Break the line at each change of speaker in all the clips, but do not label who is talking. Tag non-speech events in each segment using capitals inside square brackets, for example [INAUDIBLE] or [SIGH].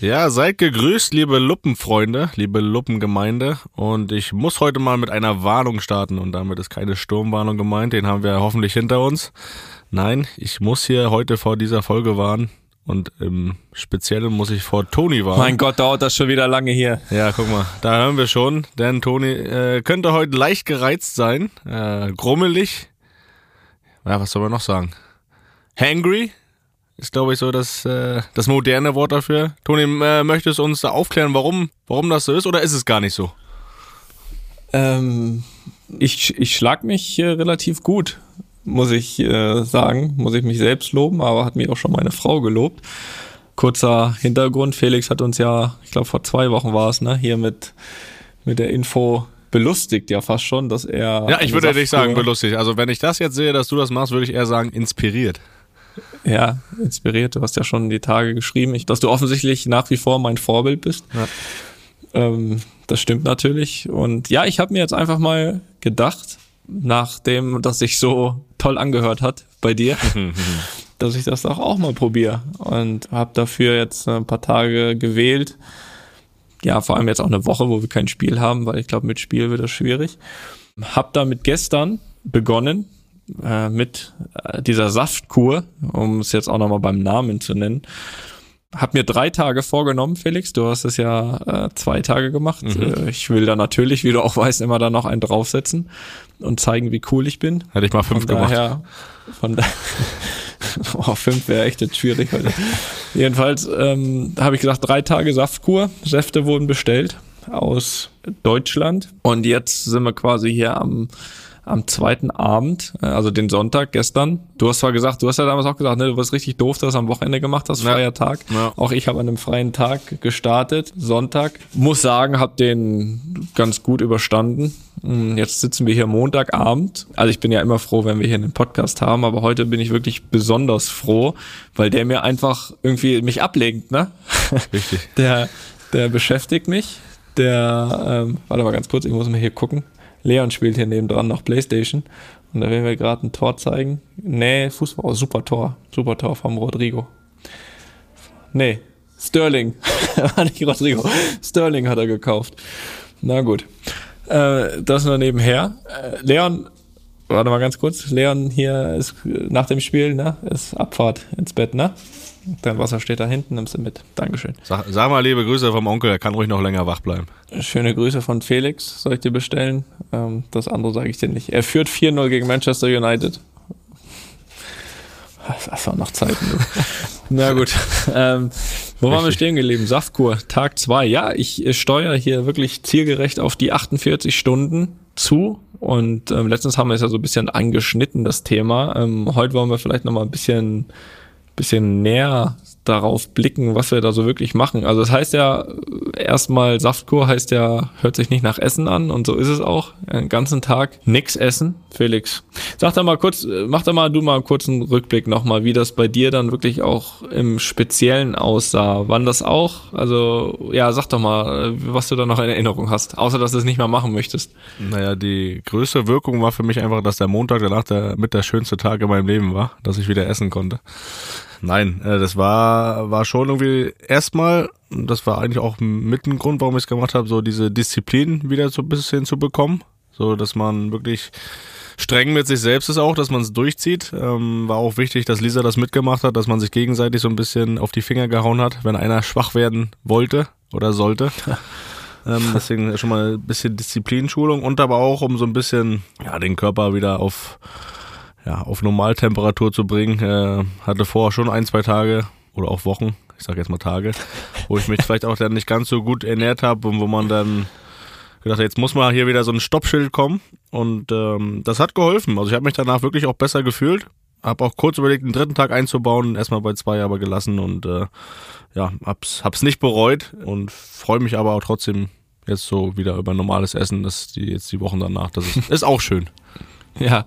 Ja, seid gegrüßt, liebe Luppenfreunde, liebe Luppengemeinde. Und ich muss heute mal mit einer Warnung starten. Und damit ist keine Sturmwarnung gemeint. Den haben wir hoffentlich hinter uns. Nein, ich muss hier heute vor dieser Folge warnen. Und im Speziellen muss ich vor Toni warnen.
Mein Gott, dauert das schon wieder lange hier.
Ja, guck mal, da hören wir schon. Denn Toni äh, könnte heute leicht gereizt sein. Äh, grummelig. Ja, was soll man noch sagen? Hangry ist, glaube ich, so das, äh, das moderne Wort dafür. Toni, äh, möchtest du uns da aufklären, warum, warum das so ist oder ist es gar nicht so?
Ähm, ich, ich schlag mich äh, relativ gut, muss ich äh, sagen. Muss ich mich selbst loben, aber hat mich auch schon meine Frau gelobt. Kurzer Hintergrund, Felix hat uns ja, ich glaube vor zwei Wochen war es, ne, hier mit, mit der Info belustigt ja fast schon, dass er.
Ja, ich würde nicht sagen belustigt. Also wenn ich das jetzt sehe, dass du das machst, würde ich eher sagen inspiriert.
Ja, inspiriert. Du hast ja schon die Tage geschrieben, ich, dass du offensichtlich nach wie vor mein Vorbild bist.
Ja.
Ähm, das stimmt natürlich. Und ja, ich habe mir jetzt einfach mal gedacht, nachdem das sich so toll angehört hat bei dir, [LAUGHS] dass ich das doch auch mal probiere. Und habe dafür jetzt ein paar Tage gewählt. Ja, vor allem jetzt auch eine Woche, wo wir kein Spiel haben, weil ich glaube, mit Spiel wird das schwierig. Hab damit gestern begonnen, äh, mit äh, dieser Saftkur, um es jetzt auch nochmal beim Namen zu nennen. Hab mir drei Tage vorgenommen, Felix. Du hast es ja äh, zwei Tage gemacht. Äh, ich will da natürlich, wie du auch weißt, immer da noch einen draufsetzen und zeigen, wie cool ich bin.
Hätte ich mal fünf
Von
gemacht.
daher, von da [LAUGHS] oh, fünf wäre echt jetzt schwierig heute. Jedenfalls ähm, habe ich gesagt, drei Tage Saftkur. Säfte wurden bestellt aus Deutschland. Und jetzt sind wir quasi hier am am zweiten Abend, äh, also den Sonntag gestern. Du hast zwar gesagt, du hast ja damals auch gesagt, ne, du warst richtig doof, dass du das am Wochenende gemacht hast,
Ja.
freier Tag.
Ja.
Auch ich habe an einem freien Tag gestartet, Sonntag. Muss sagen, habe den ganz gut überstanden. Mm, Jetzt sitzen wir hier Montagabend. Also ich bin ja immer froh, wenn wir hier einen Podcast haben, aber heute bin ich wirklich besonders froh, weil der mir einfach irgendwie mich ablenkt, ne? [LAUGHS]
Richtig.
Der, der beschäftigt mich. Der, ähm, warte mal ganz kurz, ich muss mal hier gucken. Leon spielt hier nebendran noch Playstation. Und da werden wir gerade ein Tor zeigen. Nee, Fußball, oh, super Tor. Super Tor vom Rodrigo. Nee, Sterling. War [LAUGHS] nicht Rodrigo. Sterling hat er gekauft. Na gut. Äh, das nur nebenher. Äh, Leon, warte mal ganz kurz. Leon hier ist nach dem Spiel, ne? Ist Abfahrt ins Bett, ne? Dein Wasser steht da hinten, nimmst du mit. Dankeschön.
Sag, sag mal liebe Grüße vom Onkel, er kann ruhig noch länger wach bleiben.
Schöne Grüße von Felix, soll ich dir bestellen. Ähm, das andere sage ich dir nicht. Er führt 4-0 gegen Manchester United. Das war noch Zeiten. Du. [LAUGHS] Na gut. Ähm, wo waren wir
Richtig.
stehen geblieben? Saftkur, Tag 2. Ja, ich äh, steuere hier wirklich zielgerecht auf die 48 Stunden zu. Und ähm, letztens haben wir es ja so ein bisschen angeschnitten, das Thema. Ähm, heute wollen wir vielleicht noch mal ein bisschen bisschen näher darauf blicken, was wir da so wirklich machen. Also das heißt ja, erstmal Saftkur heißt ja, hört sich nicht nach Essen an und so ist es auch. Den ganzen Tag nix essen. Felix, sag doch mal kurz, mach doch mal du mal einen kurzen Rückblick nochmal, wie das bei dir dann wirklich auch im Speziellen aussah. Wann das auch? Also ja, sag doch mal, was du da noch in Erinnerung hast, außer dass du es nicht mehr machen möchtest.
Naja, die größte Wirkung war für mich einfach, dass der Montag danach der, mit der schönste Tag in meinem Leben war, dass ich wieder essen konnte. Nein, äh, das war, war schon irgendwie erstmal, das war eigentlich auch mit ein Grund, warum ich es gemacht habe, so diese Disziplin wieder so ein bisschen zu bekommen. So, dass man wirklich streng mit sich selbst ist auch, dass man es durchzieht. Ähm, war auch wichtig, dass Lisa das mitgemacht hat, dass man sich gegenseitig so ein bisschen auf die Finger gehauen hat, wenn einer schwach werden wollte oder sollte. [LAUGHS] ähm, deswegen schon mal ein bisschen Disziplinschulung und aber auch, um so ein bisschen ja, den Körper wieder auf, ja, auf Normaltemperatur zu bringen. Äh, hatte vorher schon ein, zwei Tage oder auch Wochen, ich sage jetzt mal Tage, wo ich mich [LAUGHS] vielleicht auch dann nicht ganz so gut ernährt habe und wo man dann gedacht hat, jetzt muss mal hier wieder so ein Stoppschild kommen und ähm, das hat geholfen. Also ich habe mich danach wirklich auch besser gefühlt. Hab auch kurz überlegt, einen dritten Tag einzubauen, erstmal bei zwei aber gelassen und äh, ja, hab's, hab's nicht bereut und freue mich aber auch trotzdem jetzt so wieder über normales Essen, das die jetzt die Wochen danach. Das ist, [LAUGHS] ist auch schön.
Ja,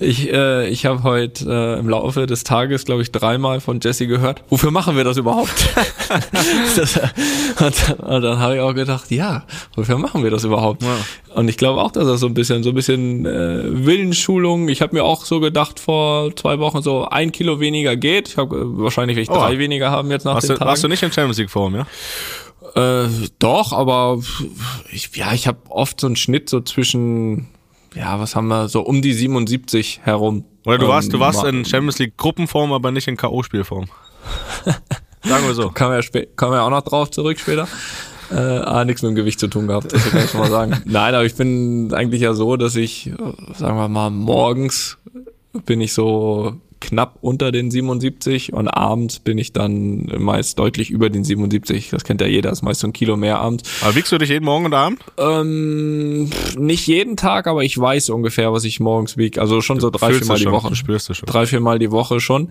Ich, äh, ich habe heute äh, im Laufe des Tages, glaube ich, dreimal von Jesse gehört, wofür machen wir das überhaupt? [LAUGHS] [LAUGHS] das, und dann, und dann habe ich auch gedacht, ja, wofür machen wir das überhaupt?
Ja.
Und ich glaube auch, dass das so ein bisschen, so ein bisschen äh, Willensschulung. Ich habe mir auch so gedacht vor zwei Wochen, so ein Kilo weniger geht. Ich habe äh, wahrscheinlich will ich drei
Oh.
weniger haben jetzt nach
Warst
den
du,
Tagen.
warst du nicht in Champions League Form, ja?
Äh, doch, aber ich, ja, ich habe oft so einen Schnitt so zwischen, ja, was haben wir, so um die 77 herum.
Oder du warst, du
Ähm,
warst
ma-
in Champions League Gruppenform, aber nicht in K.O.-Spielform. [LAUGHS] Sagen wir so.
Kommen wir, kommen wir auch noch drauf zurück später. Äh, ah, nichts mit dem Gewicht zu tun gehabt, das kann ich schon mal sagen. [LAUGHS] Nein, aber ich bin eigentlich ja so, dass ich, äh, sagen wir mal, morgens bin ich so knapp unter den 77 und abends bin ich dann meist deutlich über den 77. Das kennt ja jeder, ist meist so ein Kilo mehr abends.
Aber wiegst du dich jeden Morgen und Abend?
Ähm, nicht jeden Tag, aber ich weiß ungefähr, was ich morgens wiege. Also schon so drei,
Fühlst
vier
du
Mal die Woche.
Du spürst es schon.
Drei, vier Mal die Woche schon.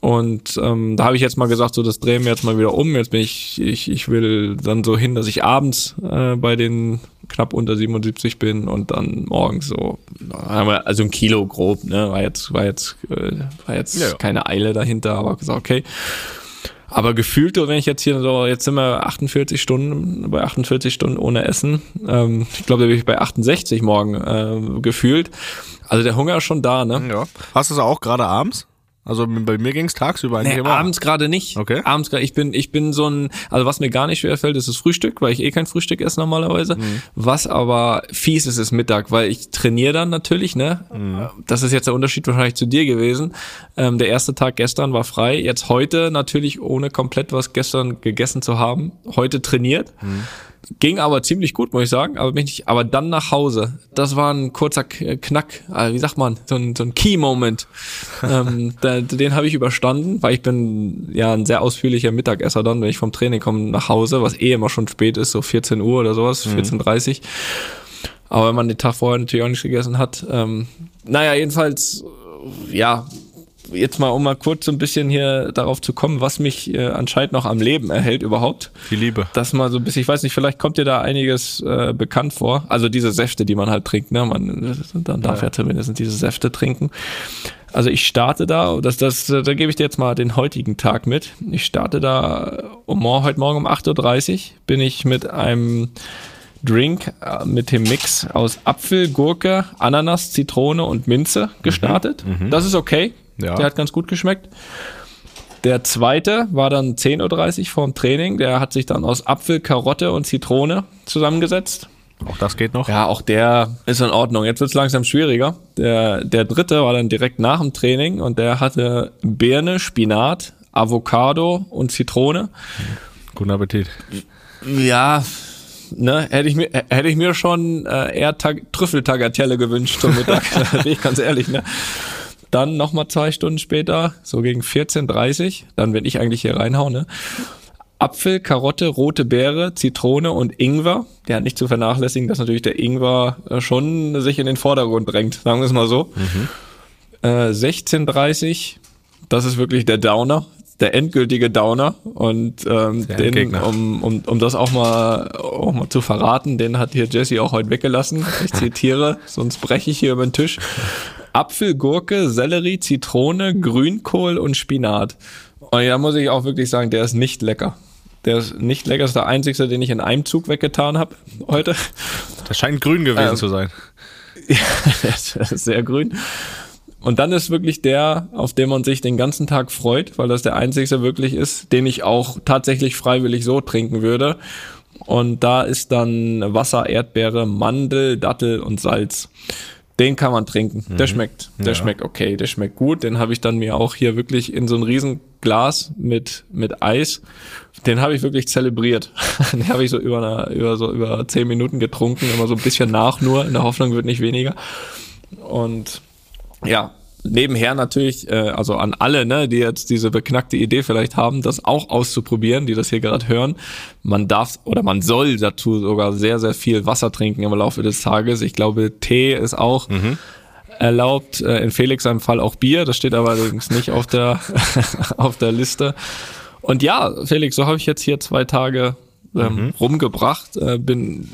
Und ähm, da habe ich jetzt mal gesagt, so das drehen wir jetzt mal wieder um. Jetzt bin ich, ich, ich will dann so hin, dass ich abends äh, bei den knapp unter 77 bin und dann morgens so, also ein Kilo grob, ne? War jetzt, war jetzt, äh, war jetzt
ja.
keine Eile dahinter, aber gesagt, okay. Aber gefühlt, wenn ich jetzt hier so, jetzt sind wir 48 Stunden, bei 48 Stunden ohne Essen. Ähm, ich glaube, da bin ich bei 68 morgen äh, gefühlt. Also der Hunger ist schon da, ne?
Ja. Hast du es auch gerade abends? Also bei mir ging es tagsüber eigentlich
Nee,
immer.
abends gerade nicht.
Okay.
Abends gerade. Ich bin, ich bin so ein, also was mir gar nicht schwer fällt, ist das Frühstück, weil ich eh kein Frühstück esse normalerweise.
Mhm.
Was aber fies ist, ist Mittag, weil ich trainiere dann natürlich, ne?
Mhm.
Das ist jetzt der Unterschied wahrscheinlich zu dir gewesen. Ähm, der erste Tag gestern war frei. Jetzt heute natürlich ohne komplett was gestern gegessen zu haben. Heute trainiert.
Mhm.
Ging aber ziemlich gut, muss ich sagen. Aber, bin ich, aber dann nach Hause. Das war ein kurzer Knack, äh, wie sagt man, so ein, so ein Key-Moment. [LAUGHS] ähm, da, den habe ich überstanden, weil ich bin ja ein sehr ausführlicher Mittagesser dann, wenn ich vom Training komme nach Hause, was eh immer schon spät ist, so 14 Uhr oder sowas, 14.30 Aber wenn man den Tag vorher natürlich auch nicht gegessen hat. Ähm, naja, jedenfalls, ja, jetzt mal, um mal kurz so ein bisschen hier darauf zu kommen, was mich äh, anscheinend noch am Leben erhält überhaupt
Die Liebe.
das mal so ein bisschen, ich weiß nicht, vielleicht kommt dir da einiges äh, bekannt vor. Also diese Säfte, die man halt trinkt, ne? Man dann darf ja, zumindest diese Säfte trinken. Also ich starte da, das, das, da gebe ich dir jetzt mal den heutigen Tag mit. Ich starte da um heute Morgen um 8.30 Uhr bin ich mit einem Drink äh, mit dem Mix aus Apfel, Gurke, Ananas, Zitrone und Minze gestartet. Das ist okay.
Ja.
Der hat ganz gut geschmeckt. Der zweite war dann 10.30 Uhr vorm Training. Der hat sich dann aus Apfel, Karotte und Zitrone zusammengesetzt.
Auch das geht noch.
Ja, auch der ist in Ordnung. Jetzt wird's langsam schwieriger. Der, der dritte war dann direkt nach dem Training und der hatte Birne, Spinat, Avocado und Zitrone.
Guten Appetit.
Ja, ne, hätte ich mir, hätte ich mir schon äh, eher Tag, Trüffeltagatelle gewünscht zum Mittag, [LAUGHS] bin ich ganz ehrlich, ne. Dann nochmal zwei Stunden später, so gegen 14.30 dann wenn ich eigentlich hier reinhaue, ne. Apfel, Karotte, rote Beere, Zitrone und Ingwer. Der hat nicht zu vernachlässigen, dass natürlich der Ingwer äh, schon sich in den Vordergrund drängt, sagen wir es mal so. Äh, 16.30 das ist wirklich der Downer, der endgültige Downer. Und ähm, den, um, um, um das auch mal, auch mal zu verraten, den hat hier Jesse auch heute weggelassen. Ich zitiere, sonst breche ich hier über den Tisch. Apfel, Gurke, Sellerie, Zitrone, Grünkohl und Spinat. Und da muss ich auch wirklich sagen, der ist nicht lecker. Der ist nicht lecker, das ist der einzigste, den ich in einem Zug weggetan habe heute.
Das scheint grün gewesen
Ähm,
zu sein. [LAUGHS]
Der ist sehr grün. Und dann ist wirklich der, auf den man sich den ganzen Tag freut, weil das der einzigste wirklich ist, den ich auch tatsächlich freiwillig so trinken würde. Und da ist dann Wasser, Erdbeere, Mandel, Dattel und Salz. Den kann man trinken. Der schmeckt. Der
Ja.
schmeckt okay, der schmeckt gut. Den habe ich dann mir auch hier wirklich in so ein riesen Glas mit, mit Eis. Den habe ich wirklich zelebriert. [LAUGHS] Den habe ich so über, eine, über so über zehn Minuten getrunken, immer so ein bisschen nach nur, in der Hoffnung wird nicht weniger. Und ja, nebenher natürlich, äh, also an alle, ne, die jetzt diese beknackte Idee vielleicht haben, das auch auszuprobieren, die das hier gerade hören. Man darf oder man soll dazu sogar sehr, sehr viel Wasser trinken im Laufe des Tages. Ich glaube, Tee ist auch erlaubt. Äh, in Felix seinem Fall auch Bier. Das steht aber allerdings nicht auf der, [LAUGHS] auf der Liste. Und ja, Felix, so habe ich jetzt hier zwei Tage ähm, mhm. rumgebracht. Äh, bin,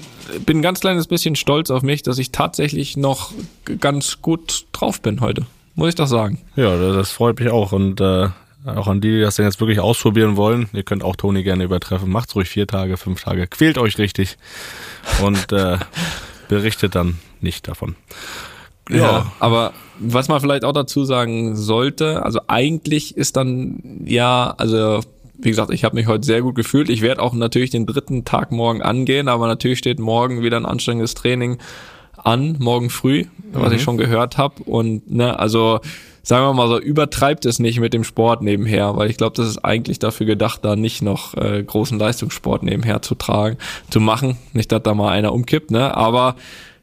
bin ein ganz kleines bisschen stolz auf mich, dass ich tatsächlich noch ganz gut drauf bin heute. Muss ich doch sagen.
Ja, das freut mich auch. Und äh, auch an die, die das denn jetzt wirklich ausprobieren wollen, ihr könnt auch Toni gerne übertreffen. Macht's ruhig vier Tage, fünf Tage. Quält euch richtig und äh, [LAUGHS] berichtet dann nicht davon.
Ja. ja, aber was man vielleicht auch dazu sagen sollte, also eigentlich ist dann ja, also wie gesagt, ich habe mich heute sehr gut gefühlt. Ich werde auch natürlich den dritten Tag morgen angehen, aber natürlich steht morgen wieder ein anstrengendes Training an, morgen früh, was mhm. ich schon gehört habe. Und ne, also sagen wir mal so, übertreibt es nicht mit dem Sport nebenher, weil ich glaube, das ist eigentlich dafür gedacht, da nicht noch äh, großen Leistungssport nebenher zu tragen, zu machen. Nicht, dass da mal einer umkippt, ne? Aber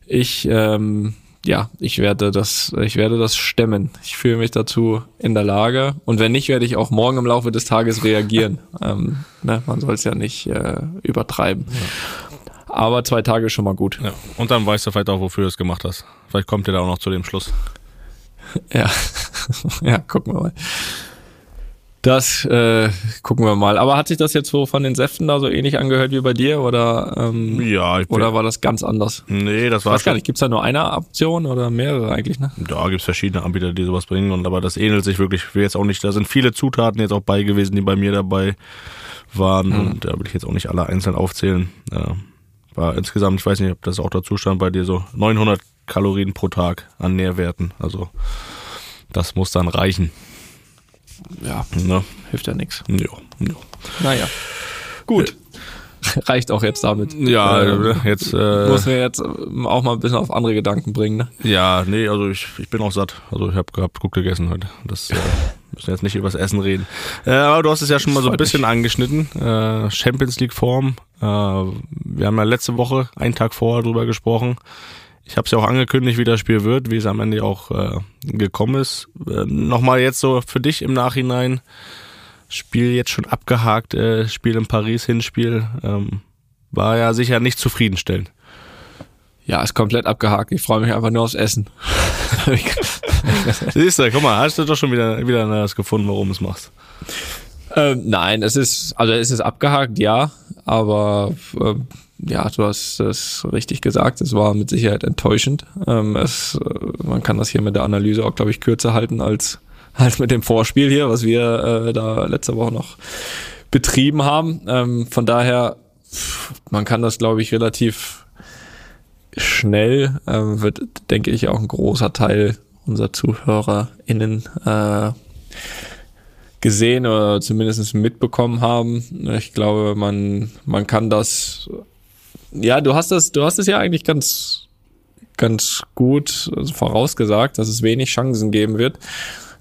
ich ähm, ja, ich werde das, ich werde das stemmen. Ich fühle mich dazu in der Lage. Und wenn nicht, werde ich auch morgen im Laufe des Tages reagieren. ähm, ne, man soll es ja nicht äh, übertreiben. Ja. Aber zwei Tage ist schon mal gut.
Ja. Und dann weißt du vielleicht auch, wofür du es gemacht hast. Vielleicht kommt ihr da auch noch zu dem Schluss. [LAUGHS]
ja, [LAUGHS] ja, gucken wir mal. Das äh, gucken wir mal. Aber hat sich das jetzt so von den Säften da so ähnlich angehört wie bei dir oder ähm,
ja, ich
oder war das ganz anders?
Nee, das war
ich weiß gar nicht. Gibt's da nur eine Option oder mehrere eigentlich? Ne?
Da gibt's verschiedene Anbieter, die sowas bringen und aber das ähnelt sich wirklich. Ich will jetzt auch nicht. Da sind viele Zutaten jetzt auch bei gewesen, die bei mir dabei waren mhm. und da will ich jetzt auch nicht alle einzeln aufzählen. Ja, war insgesamt, ich weiß nicht, ob das auch dazu stand bei dir so 900 Kalorien pro Tag an Nährwerten. Also das muss dann reichen
ja, ne? hilft ja nichts.
Ja, ja.
Naja. Gut. [LAUGHS] Reicht auch jetzt damit.
Ja, äh, jetzt
äh, muss mir jetzt auch mal ein bisschen auf andere Gedanken bringen. Ne?
Ja, nee, also ich, ich bin auch satt. Also ich habe gehabt gut gegessen heute. Das äh, [LAUGHS] müssen jetzt nicht über das Essen reden. Äh, aber du hast es ja schon mal so ein bisschen angeschnitten. Äh, Champions League Form. Äh, wir haben ja letzte Woche, einen Tag vorher drüber gesprochen. Ich habe es ja auch angekündigt, wie das Spiel wird, wie es am Ende auch äh, gekommen ist. Äh, Nochmal jetzt so für dich im Nachhinein. Spiel jetzt schon abgehakt, äh, Spiel in Paris, Hinspiel. Ähm, war ja sicher nicht zufriedenstellend.
Ja, ist komplett abgehakt. Ich freue mich einfach nur aufs Essen. [LAUGHS]
Siehst du, guck mal, hast du doch schon wieder, wieder das gefunden, warum du es machst.
Ähm, nein, es ist, also es ist abgehakt, ja, aber äh, ja, du hast es richtig gesagt, es war mit Sicherheit enttäuschend. Ähm, es, äh, man kann das hier mit der Analyse auch, glaube ich, kürzer halten als, als mit dem Vorspiel hier, was wir äh, da letzte Woche noch betrieben haben. Ähm, von daher, man kann das, glaube ich, relativ schnell, äh, wird, denke ich, auch ein großer Teil unserer ZuhörerInnen äh, gesehen oder zumindest mitbekommen haben. Ich glaube, man, man kann das ja, du hast das, du hast es ja eigentlich ganz, ganz gut vorausgesagt, dass es wenig Chancen geben wird.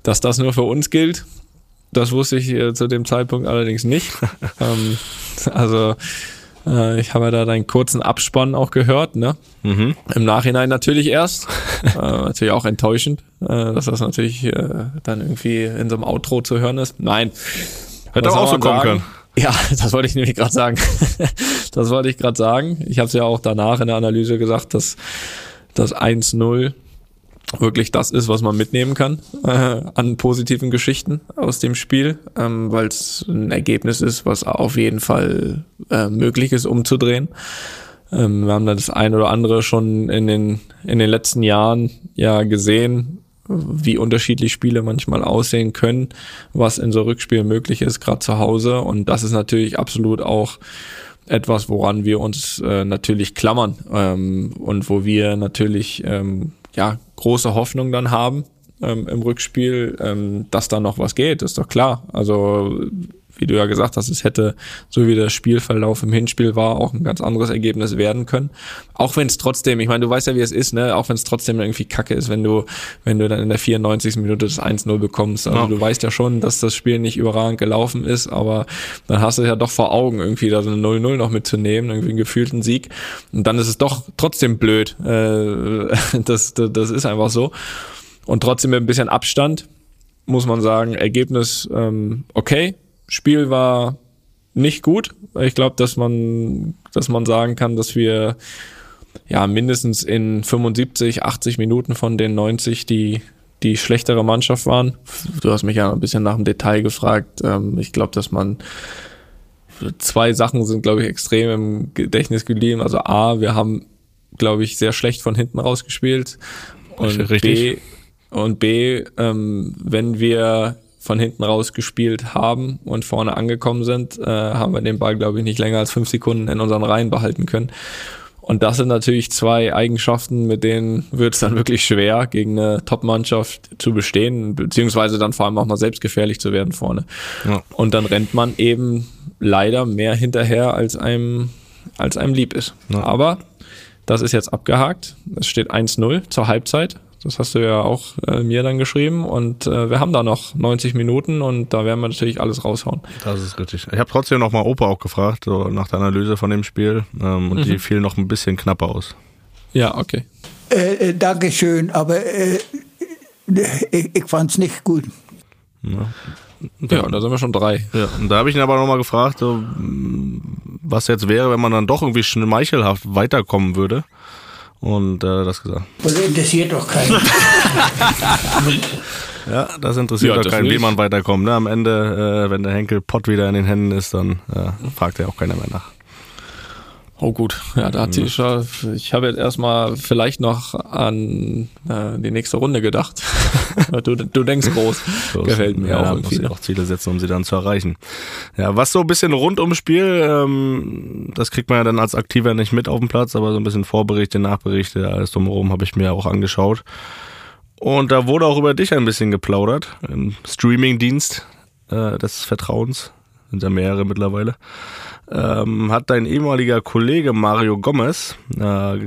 Dass das nur für uns gilt, das wusste ich äh, zu dem Zeitpunkt allerdings nicht. [LAUGHS] ähm, also äh, ich habe ja da deinen kurzen Abspann auch gehört, ne? Mhm. Im Nachhinein natürlich erst. [LAUGHS] äh, natürlich auch enttäuschend, äh, dass das natürlich äh, dann irgendwie in so einem Outro zu hören ist. Nein.
Hätte auch so kommen sagen? können.
Ja, [LAUGHS] das wollte ich nämlich gerade sagen. das wollte ich gerade sagen. Ich habe es ja auch danach in der Analyse gesagt, dass das 1-0 wirklich das ist, was man mitnehmen kann äh, an positiven Geschichten aus dem Spiel, ähm, weil es ein Ergebnis ist, was auf jeden Fall äh, möglich ist, umzudrehen. Ähm, wir haben da das ein oder andere schon in den in den letzten Jahren ja gesehen, wie unterschiedlich Spiele manchmal aussehen können, was in so Rückspielen möglich ist, gerade zu Hause. Und das ist natürlich absolut auch etwas, woran wir uns äh, natürlich klammern ähm, und wo wir natürlich ähm, ja große Hoffnung dann haben ähm, im Rückspiel, ähm, dass da noch was geht, ist doch klar. Also wie du ja gesagt hast, es hätte, so wie der Spielverlauf im Hinspiel war, auch ein ganz anderes Ergebnis werden können. Auch wenn es trotzdem, ich meine, du weißt ja, wie es ist, ne? Auch wenn es trotzdem irgendwie kacke ist, wenn du, wenn du dann in der 94. Minute das 1-0 bekommst. Also ja. du weißt ja schon, dass das Spiel nicht überragend gelaufen ist, aber dann hast du ja doch vor Augen, irgendwie da so eine 0-0 noch mitzunehmen, irgendwie einen gefühlten Sieg. Und dann ist es doch trotzdem blöd. Äh, [LAUGHS] das, das, das ist einfach so. Und trotzdem mit ein bisschen Abstand muss man sagen, Ergebnis ähm, okay, Spiel war nicht gut. Ich glaube, dass man, dass man sagen kann, dass wir ja mindestens in 75, 80 Minuten von den 90 die die schlechtere Mannschaft waren. Du hast mich ja ein bisschen nach dem Detail gefragt. Ähm, ich glaube, dass man zwei Sachen sind, glaube ich, extrem im Gedächtnis geblieben. Also A, wir haben, glaube ich, sehr schlecht von hinten rausgespielt. Und
Richtig.
B, und B ähm, wenn wir von hinten raus gespielt haben und vorne angekommen sind, äh, haben wir den Ball, glaube ich, nicht länger als fünf Sekunden in unseren Reihen behalten können. Und das sind natürlich zwei Eigenschaften, mit denen wird es dann wirklich schwer, gegen eine Top-Mannschaft zu bestehen, beziehungsweise dann vor allem auch mal selbstgefährlich zu werden vorne.
Ja.
Und dann rennt man eben leider mehr hinterher, als einem, als einem lieb ist.
Ja.
Aber das ist jetzt abgehakt. Es steht 1-0 zur Halbzeit. Das hast du ja auch äh, mir dann geschrieben. Und äh, wir haben da noch 90 Minuten und da werden wir natürlich alles raushauen.
Das ist richtig. Ich habe trotzdem noch mal Opa auch gefragt, so nach der Analyse von dem Spiel. Ähm, und
Mhm.
die fiel noch ein bisschen knapper aus.
Ja, okay.
Äh, äh, Dankeschön, aber äh, ich, ich fand's nicht gut.
Ja, da sind wir schon drei.
Ja, und da habe ich ihn aber nochmal gefragt, so, was jetzt wäre, wenn man dann doch irgendwie schmeichelhaft weiterkommen würde. Und äh, das gesagt.
Das interessiert doch keinen. [LAUGHS]
Ja, das interessiert
Ja,
doch keinen, wie man weiterkommt. Ne? Am Ende, äh, wenn der Henkel Pott wieder in den Händen ist, dann äh, fragt ja auch keiner mehr nach.
Oh gut, ja, da hat sie schon, ich habe jetzt erstmal vielleicht noch an äh, die nächste Runde gedacht. [LAUGHS] du, du denkst groß.
So
Gefällt mir
ja,
auch
muss ich
noch.
auch Ziele setzen, um sie dann zu erreichen. Ja, was so ein bisschen rund ums Spiel, ähm, das kriegt man ja dann als Aktiver nicht mit auf dem Platz, aber so ein bisschen Vorberichte, Nachberichte, alles drumherum habe ich mir auch angeschaut. Und da wurde auch über dich ein bisschen geplaudert im Streamingdienst äh, des Vertrauens, sind ja mehrere mittlerweile. Ähm, hat dein ehemaliger Kollege Mario Gomez äh,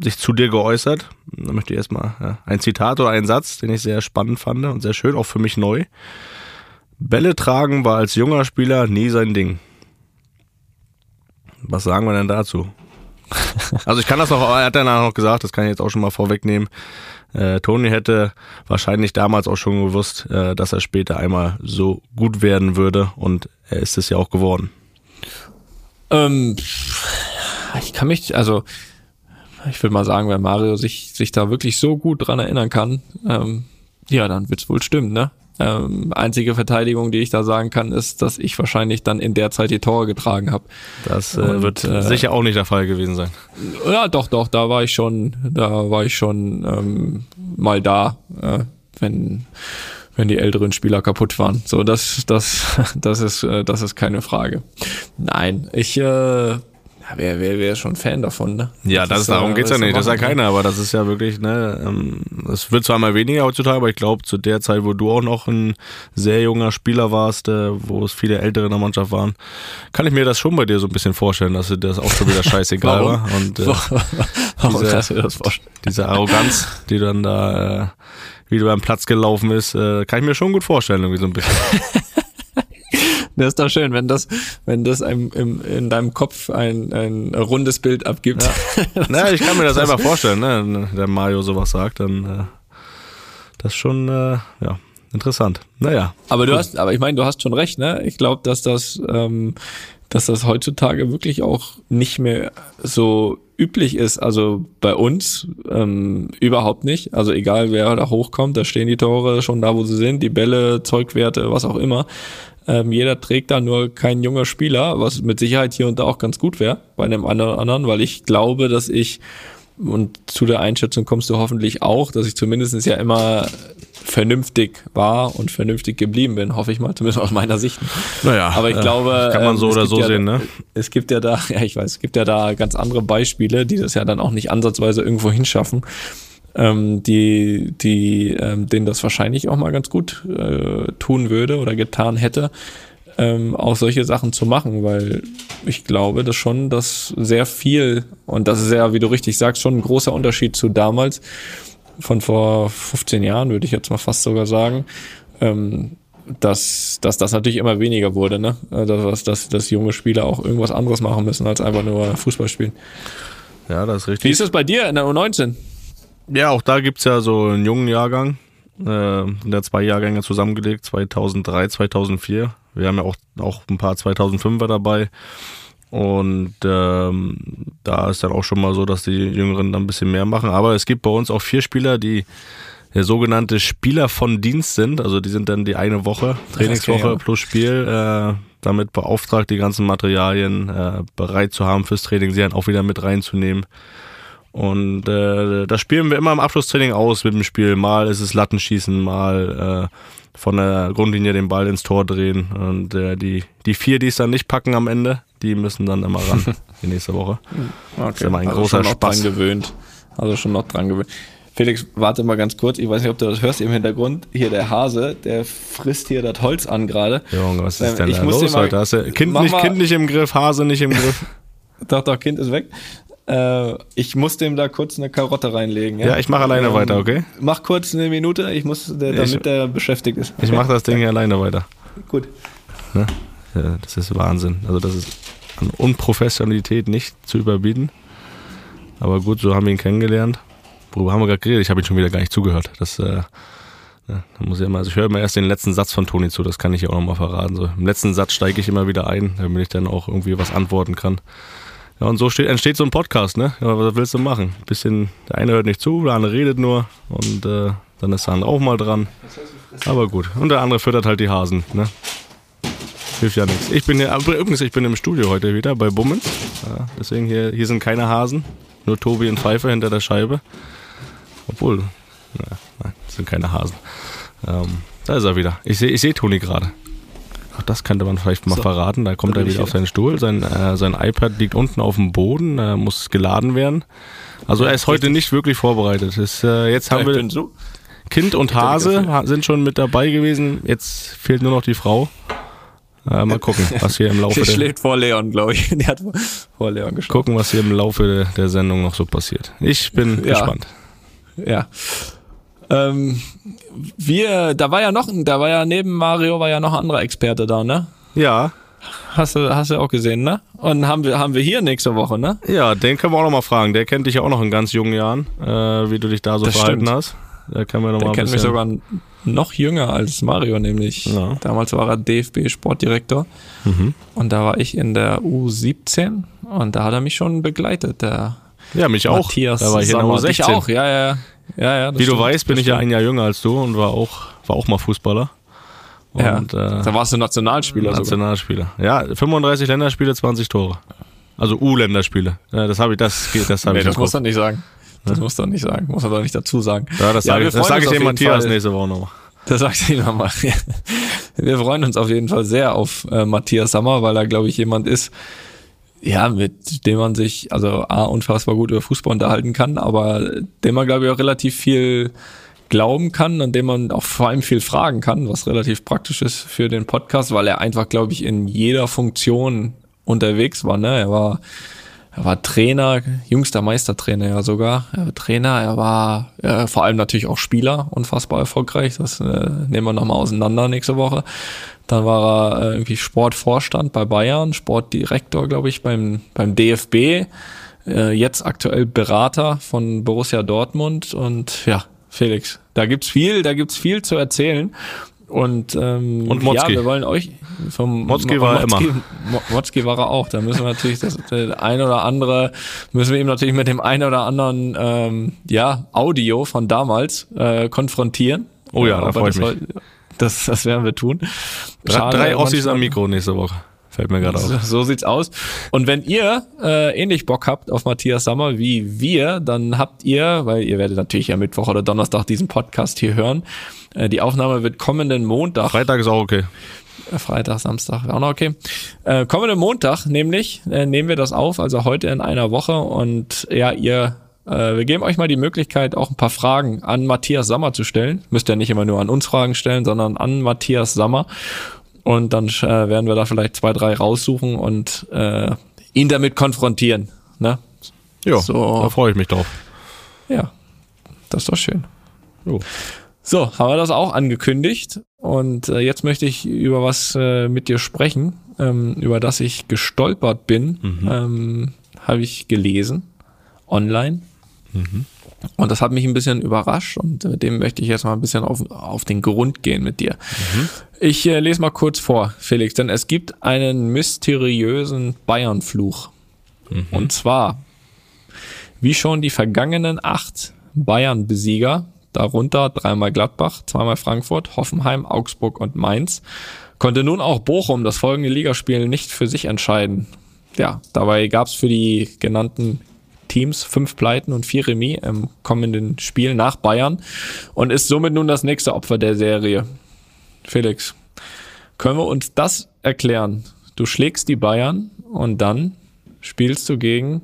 sich zu dir geäußert. Da möchte ich erstmal ja, ein Zitat oder einen Satz, den ich sehr spannend fand und sehr schön, auch für mich neu. Bälle tragen war als junger Spieler nie sein Ding. Was sagen wir denn dazu? [LAUGHS] Also ich kann das noch, er hat danach noch gesagt, das kann ich jetzt auch schon mal vorwegnehmen. Äh, Toni hätte wahrscheinlich damals auch schon gewusst, äh, dass er später einmal so gut werden würde und er ist es ja auch geworden.
Ähm, ich kann mich, also ich würde mal sagen, wenn Mario sich, sich da wirklich so gut dran erinnern kann, ähm, ja, dann wird's wohl stimmen, ne? Ähm, einzige Verteidigung, die ich da sagen kann, ist, dass ich wahrscheinlich dann in der Zeit die Tore getragen habe.
Das äh,
Und,
wird
äh,
sicher auch nicht der Fall gewesen sein.
Ja, doch, doch, da war ich schon, da war ich schon ähm, mal da, äh, wenn wenn die älteren Spieler kaputt waren. So, das, das, [LAUGHS] das ist, äh, das ist keine Frage. Nein, ich, äh, wer, wer, wer ist schon Fan davon, ne?
Ja, das, ist, darum geht's ja nicht. Das ist ja keiner, aber das ist ja wirklich, ne, ähm, es wird zwar mal weniger heutzutage, aber ich glaube, zu der Zeit, wo du auch noch ein sehr junger Spieler warst, äh, wo es viele Ältere in der Mannschaft waren, kann ich mir das schon bei dir so ein bisschen vorstellen, dass dir das auch schon wieder [LAUGHS] scheißegal war. Und äh, [LAUGHS]
Warum
Diese-
kannst du dir das vorstellen?
diese Arroganz, die dann da, äh, wie du beim Platz gelaufen ist, äh, kann ich mir schon gut vorstellen, irgendwie so ein bisschen. [LAUGHS]
Das ist doch schön, wenn das, wenn das einem, im, in deinem Kopf ein, ein rundes Bild abgibt. [LAUGHS]
Na, ich kann mir das einfach vorstellen, ne, wenn der Mario sowas sagt, dann äh, das ist schon, äh, ja, interessant. Naja,
Aber du hast, aber ich meine, du hast schon recht, ne? Ich glaube, dass das, ähm, dass das heutzutage wirklich auch nicht mehr so üblich ist. Also bei uns ähm, überhaupt nicht. Also egal wer da hochkommt, da stehen die Tore schon da, wo sie sind, die Bälle, Zeugwerte, was auch immer. Ähm, jeder trägt da nur kein junger Spieler, was mit Sicherheit hier und da auch ganz gut wäre bei einem anderen, anderen, weil ich glaube, dass ich und zu der Einschätzung kommst du hoffentlich auch, dass ich zumindest ja immer vernünftig war und vernünftig geblieben bin, hoffe ich mal, zumindest aus meiner Sicht.
naja.
Aber ich
äh,
glaube,
kann man
ähm,
so
es
oder so
ja,
sehen, ne?
Es gibt ja da, [LAUGHS] ja ich weiß, es gibt ja da ganz andere Beispiele, die das ja dann auch nicht ansatzweise irgendwo hinschaffen, ähm, die, die, ähm, denen das wahrscheinlich auch mal ganz gut äh, tun würde oder getan hätte, ähm, auch solche Sachen zu machen, weil ich glaube, dass schon das sehr viel, und das ist ja, wie du richtig sagst, schon ein großer Unterschied zu damals, von vor 15 Jahren, würde ich jetzt mal fast sogar sagen, ähm, dass, dass das natürlich immer weniger wurde, ne? Äh, Dass, dass, dass junge Spieler auch irgendwas anderes machen müssen, als einfach nur Fußball spielen.
Ja, das ist
Wie
richtig.
ist das bei dir in der U19?
Ja, auch da gibt's ja so einen jungen Jahrgang. Äh, sind ja zwei Jahrgänge zusammengelegt, 2003, 2004. Wir haben ja auch, auch ein paar 2005er dabei. Und ähm, da ist dann auch schon mal so, dass die Jüngeren dann ein bisschen mehr machen. Aber es gibt bei uns auch vier Spieler, die der sogenannte Spieler von Dienst sind. Also die sind dann die eine Woche, Trainingswoche
Okay, ja.
plus Spiel, äh, damit beauftragt, die ganzen Materialien äh, bereit zu haben fürs Training, sie dann auch wieder mit reinzunehmen. Und äh, das spielen wir immer im Abschlusstraining aus mit dem Spiel. Mal ist es Lattenschießen, mal äh, von der Grundlinie den Ball ins Tor drehen. Und äh, die, die vier, die es dann nicht packen am Ende, die müssen dann immer ran [LAUGHS] die nächste Woche.
Okay.
ist immer ein
also
großer
schon noch
Spaß.
dran gewöhnt. Also schon noch dran gewöhnt. Felix, warte mal ganz kurz. Ich weiß nicht, ob du das hörst im Hintergrund. Hier der Hase, der frisst hier das Holz an gerade.
Junge, was ist
Ähm,
denn
ich
da los heute? Hast du kind nicht, kind nicht im Griff, Hase nicht im Griff. [LAUGHS]
Doch, doch, Kind ist weg. Äh, ich muss dem da kurz eine Karotte reinlegen.
Ja, ich mache alleine weiter, okay?
Mach kurz eine Minute, ich muss, der, damit
Ich-
der beschäftigt ist.
Ich mache das Ding hier alleine weiter.
Gut.
Ne? Ja, das ist Wahnsinn. Also das ist an Unprofessionalität nicht zu überbieten. Aber gut, so haben wir ihn kennengelernt. Worüber haben wir gerade geredet? Ich habe ihn schon wieder gar nicht zugehört. Das, äh, ne, da muss ich immer, also ich höre immer erst den letzten Satz von Toni zu, das kann ich ja auch nochmal verraten. So, Im letzten Satz steige ich immer wieder ein, damit ich dann auch irgendwie was antworten kann. Ja, und so steht, entsteht so ein Podcast, ne? Ja, was willst du machen? Bisschen, der eine hört nicht zu, der andere redet nur und äh, dann ist der andere auch mal dran. Aber gut. Und der andere füttert halt die Hasen, ne? Hilft ja nichts. Ich bin hier, übrigens, ich bin im Studio heute wieder bei Bummens. Ja, deswegen hier, hier sind keine Hasen. Nur Tobi und Pfeife hinter der Scheibe. Obwohl, na, nein, sind keine Hasen. Ähm, da ist er wieder. Ich sehe ich seh Toni gerade. Auch das könnte man vielleicht mal
So.
verraten. Da kommt
Da
er wieder auf seinen Stuhl. Sein, äh, sein iPad liegt unten auf dem Boden, äh, muss geladen werden. Also er ist heute nicht wirklich vorbereitet. Ist, äh, jetzt haben wir
so.
Kind und Hase sind schon mit dabei gewesen. Jetzt fehlt nur noch die Frau. Äh, mal gucken, [LAUGHS] was hier im Laufe
Der schlägt vor Leon, glaube ich. [LAUGHS] Der hat vor Leon geschlafen.
gucken, was hier im Laufe der, der Sendung noch so passiert. Ich bin
Ja.
gespannt.
Ja. Ähm, wir, da war ja noch, da war ja neben Mario war ja noch ein anderer Experte da, ne?
Ja,
Hast du, hast du auch gesehen, ne? Und haben wir, haben wir hier nächste Woche, ne?
ja, den können wir auch noch mal fragen. Der kennt dich ja auch noch in ganz jungen Jahren, äh, wie du dich da so
Das
verhalten
stimmt.
hast. Da können wir noch
Der
mal
kennt mich sogar noch jünger als Mario, nämlich.
Ja.
Damals war er DFB-Sportdirektor.
Mhm.
Und da war ich in der U17 und da hat er mich schon begleitet, der
Ja, mich auch.
Matthias
da war ich in der
Sammer.
U16.
Dich auch, ja, ja, ja. ja, ja das
Wie du
stimmt,
weißt, bin
das
ich ja ein Jahr jünger als du und war auch, war auch mal Fußballer.
Ja,
Und, äh,
da warst du Nationalspieler sogar.
Nationalspieler. Ja, 35 Länderspiele, 20 Tore. Also U-Länderspiele. Ja, das habe ich, das geht, das habe
Nee,
ich
das muss er nicht sagen. Das muss er nicht sagen. Muss er doch nicht dazu sagen.
Ja, das
Ja,
sage
wir
ich, das sage
uns
ich
auf
dem
jeden
Matthias
Fall.
nächste Woche nochmal.
Das sagt ihn nochmal. [LAUGHS] Wir freuen uns auf jeden Fall sehr auf äh, Matthias Sammer, weil er, glaube ich, jemand ist, ja, mit dem man sich, also A, unfassbar gut über Fußball unterhalten kann, aber dem man, glaube ich, auch relativ viel glauben kann und dem man auch vor allem viel fragen kann, was relativ praktisch ist für den Podcast, weil er einfach, glaube ich, in jeder Funktion unterwegs war. Ne? Er war er war Trainer, jüngster Meistertrainer ja sogar. Er war Trainer, er war äh, vor allem natürlich auch Spieler, unfassbar erfolgreich. Das äh, nehmen wir nochmal auseinander nächste Woche. Dann war er äh, irgendwie Sportvorstand bei Bayern, Sportdirektor, glaube ich, beim, beim DFB. Äh, jetzt aktuell Berater von Borussia Dortmund. Und ja, Felix, da gibt's viel, da gibt's viel zu erzählen. Und, ähm,
Und Motzki.
ja, wir wollen euch vom
Motzki war er immer.
Mo- Motzki war er auch. Da müssen wir natürlich das, das eine oder andere, müssen wir ihm natürlich mit dem einen oder anderen ähm, ja, Audio von damals äh, konfrontieren.
Oh ja, da
aber
freu ich
das,
mich.
soll- Das, das werden wir tun. Schade,
drei Ossis am Mikro nächste Woche. Fällt mir gerade
so,
auf.
so sieht's aus. Und wenn ihr äh, ähnlich Bock habt auf Matthias Sammer wie wir, dann habt ihr, weil ihr werdet natürlich ja Mittwoch oder Donnerstag diesen Podcast hier hören. Äh, die Aufnahme wird kommenden Montag
Freitag ist auch okay.
Äh, Freitag, Samstag, wäre auch noch okay. Äh, kommenden Montag nämlich äh, nehmen wir das auf, also heute in einer Woche und ja, ihr, äh, wir geben euch mal die Möglichkeit, auch ein paar Fragen an Matthias Sammer zu stellen. Müsst ihr nicht immer nur an uns Fragen stellen, sondern an Matthias Sammer. Und dann äh, werden wir da vielleicht zwei, drei raussuchen und äh, ihn damit konfrontieren. Ne?
Ja,
So.
da freue ich mich drauf.
Ja, das ist doch schön.
Jo.
So, haben wir das auch angekündigt. Und äh, jetzt möchte ich über was äh, mit dir sprechen, ähm, über das ich gestolpert bin, ähm, habe ich gelesen, online. Und das hat mich ein bisschen überrascht und äh, dem möchte ich jetzt mal ein bisschen auf, auf den Grund gehen mit dir. Ich äh, lese mal kurz vor, Felix, denn es gibt einen mysteriösen Bayern-Fluch. Und zwar, wie schon die vergangenen acht Bayern-Besieger, darunter dreimal Gladbach, zweimal Frankfurt, Hoffenheim, Augsburg und Mainz, konnte nun auch Bochum das folgende Ligaspiel nicht für sich entscheiden. Ja, dabei gab es für die genannten Teams fünf Pleiten und vier Remis im kommenden Spiel nach Bayern und ist somit nun das nächste Opfer der Serie. Felix, können wir uns das erklären? Du schlägst die Bayern und dann spielst du gegen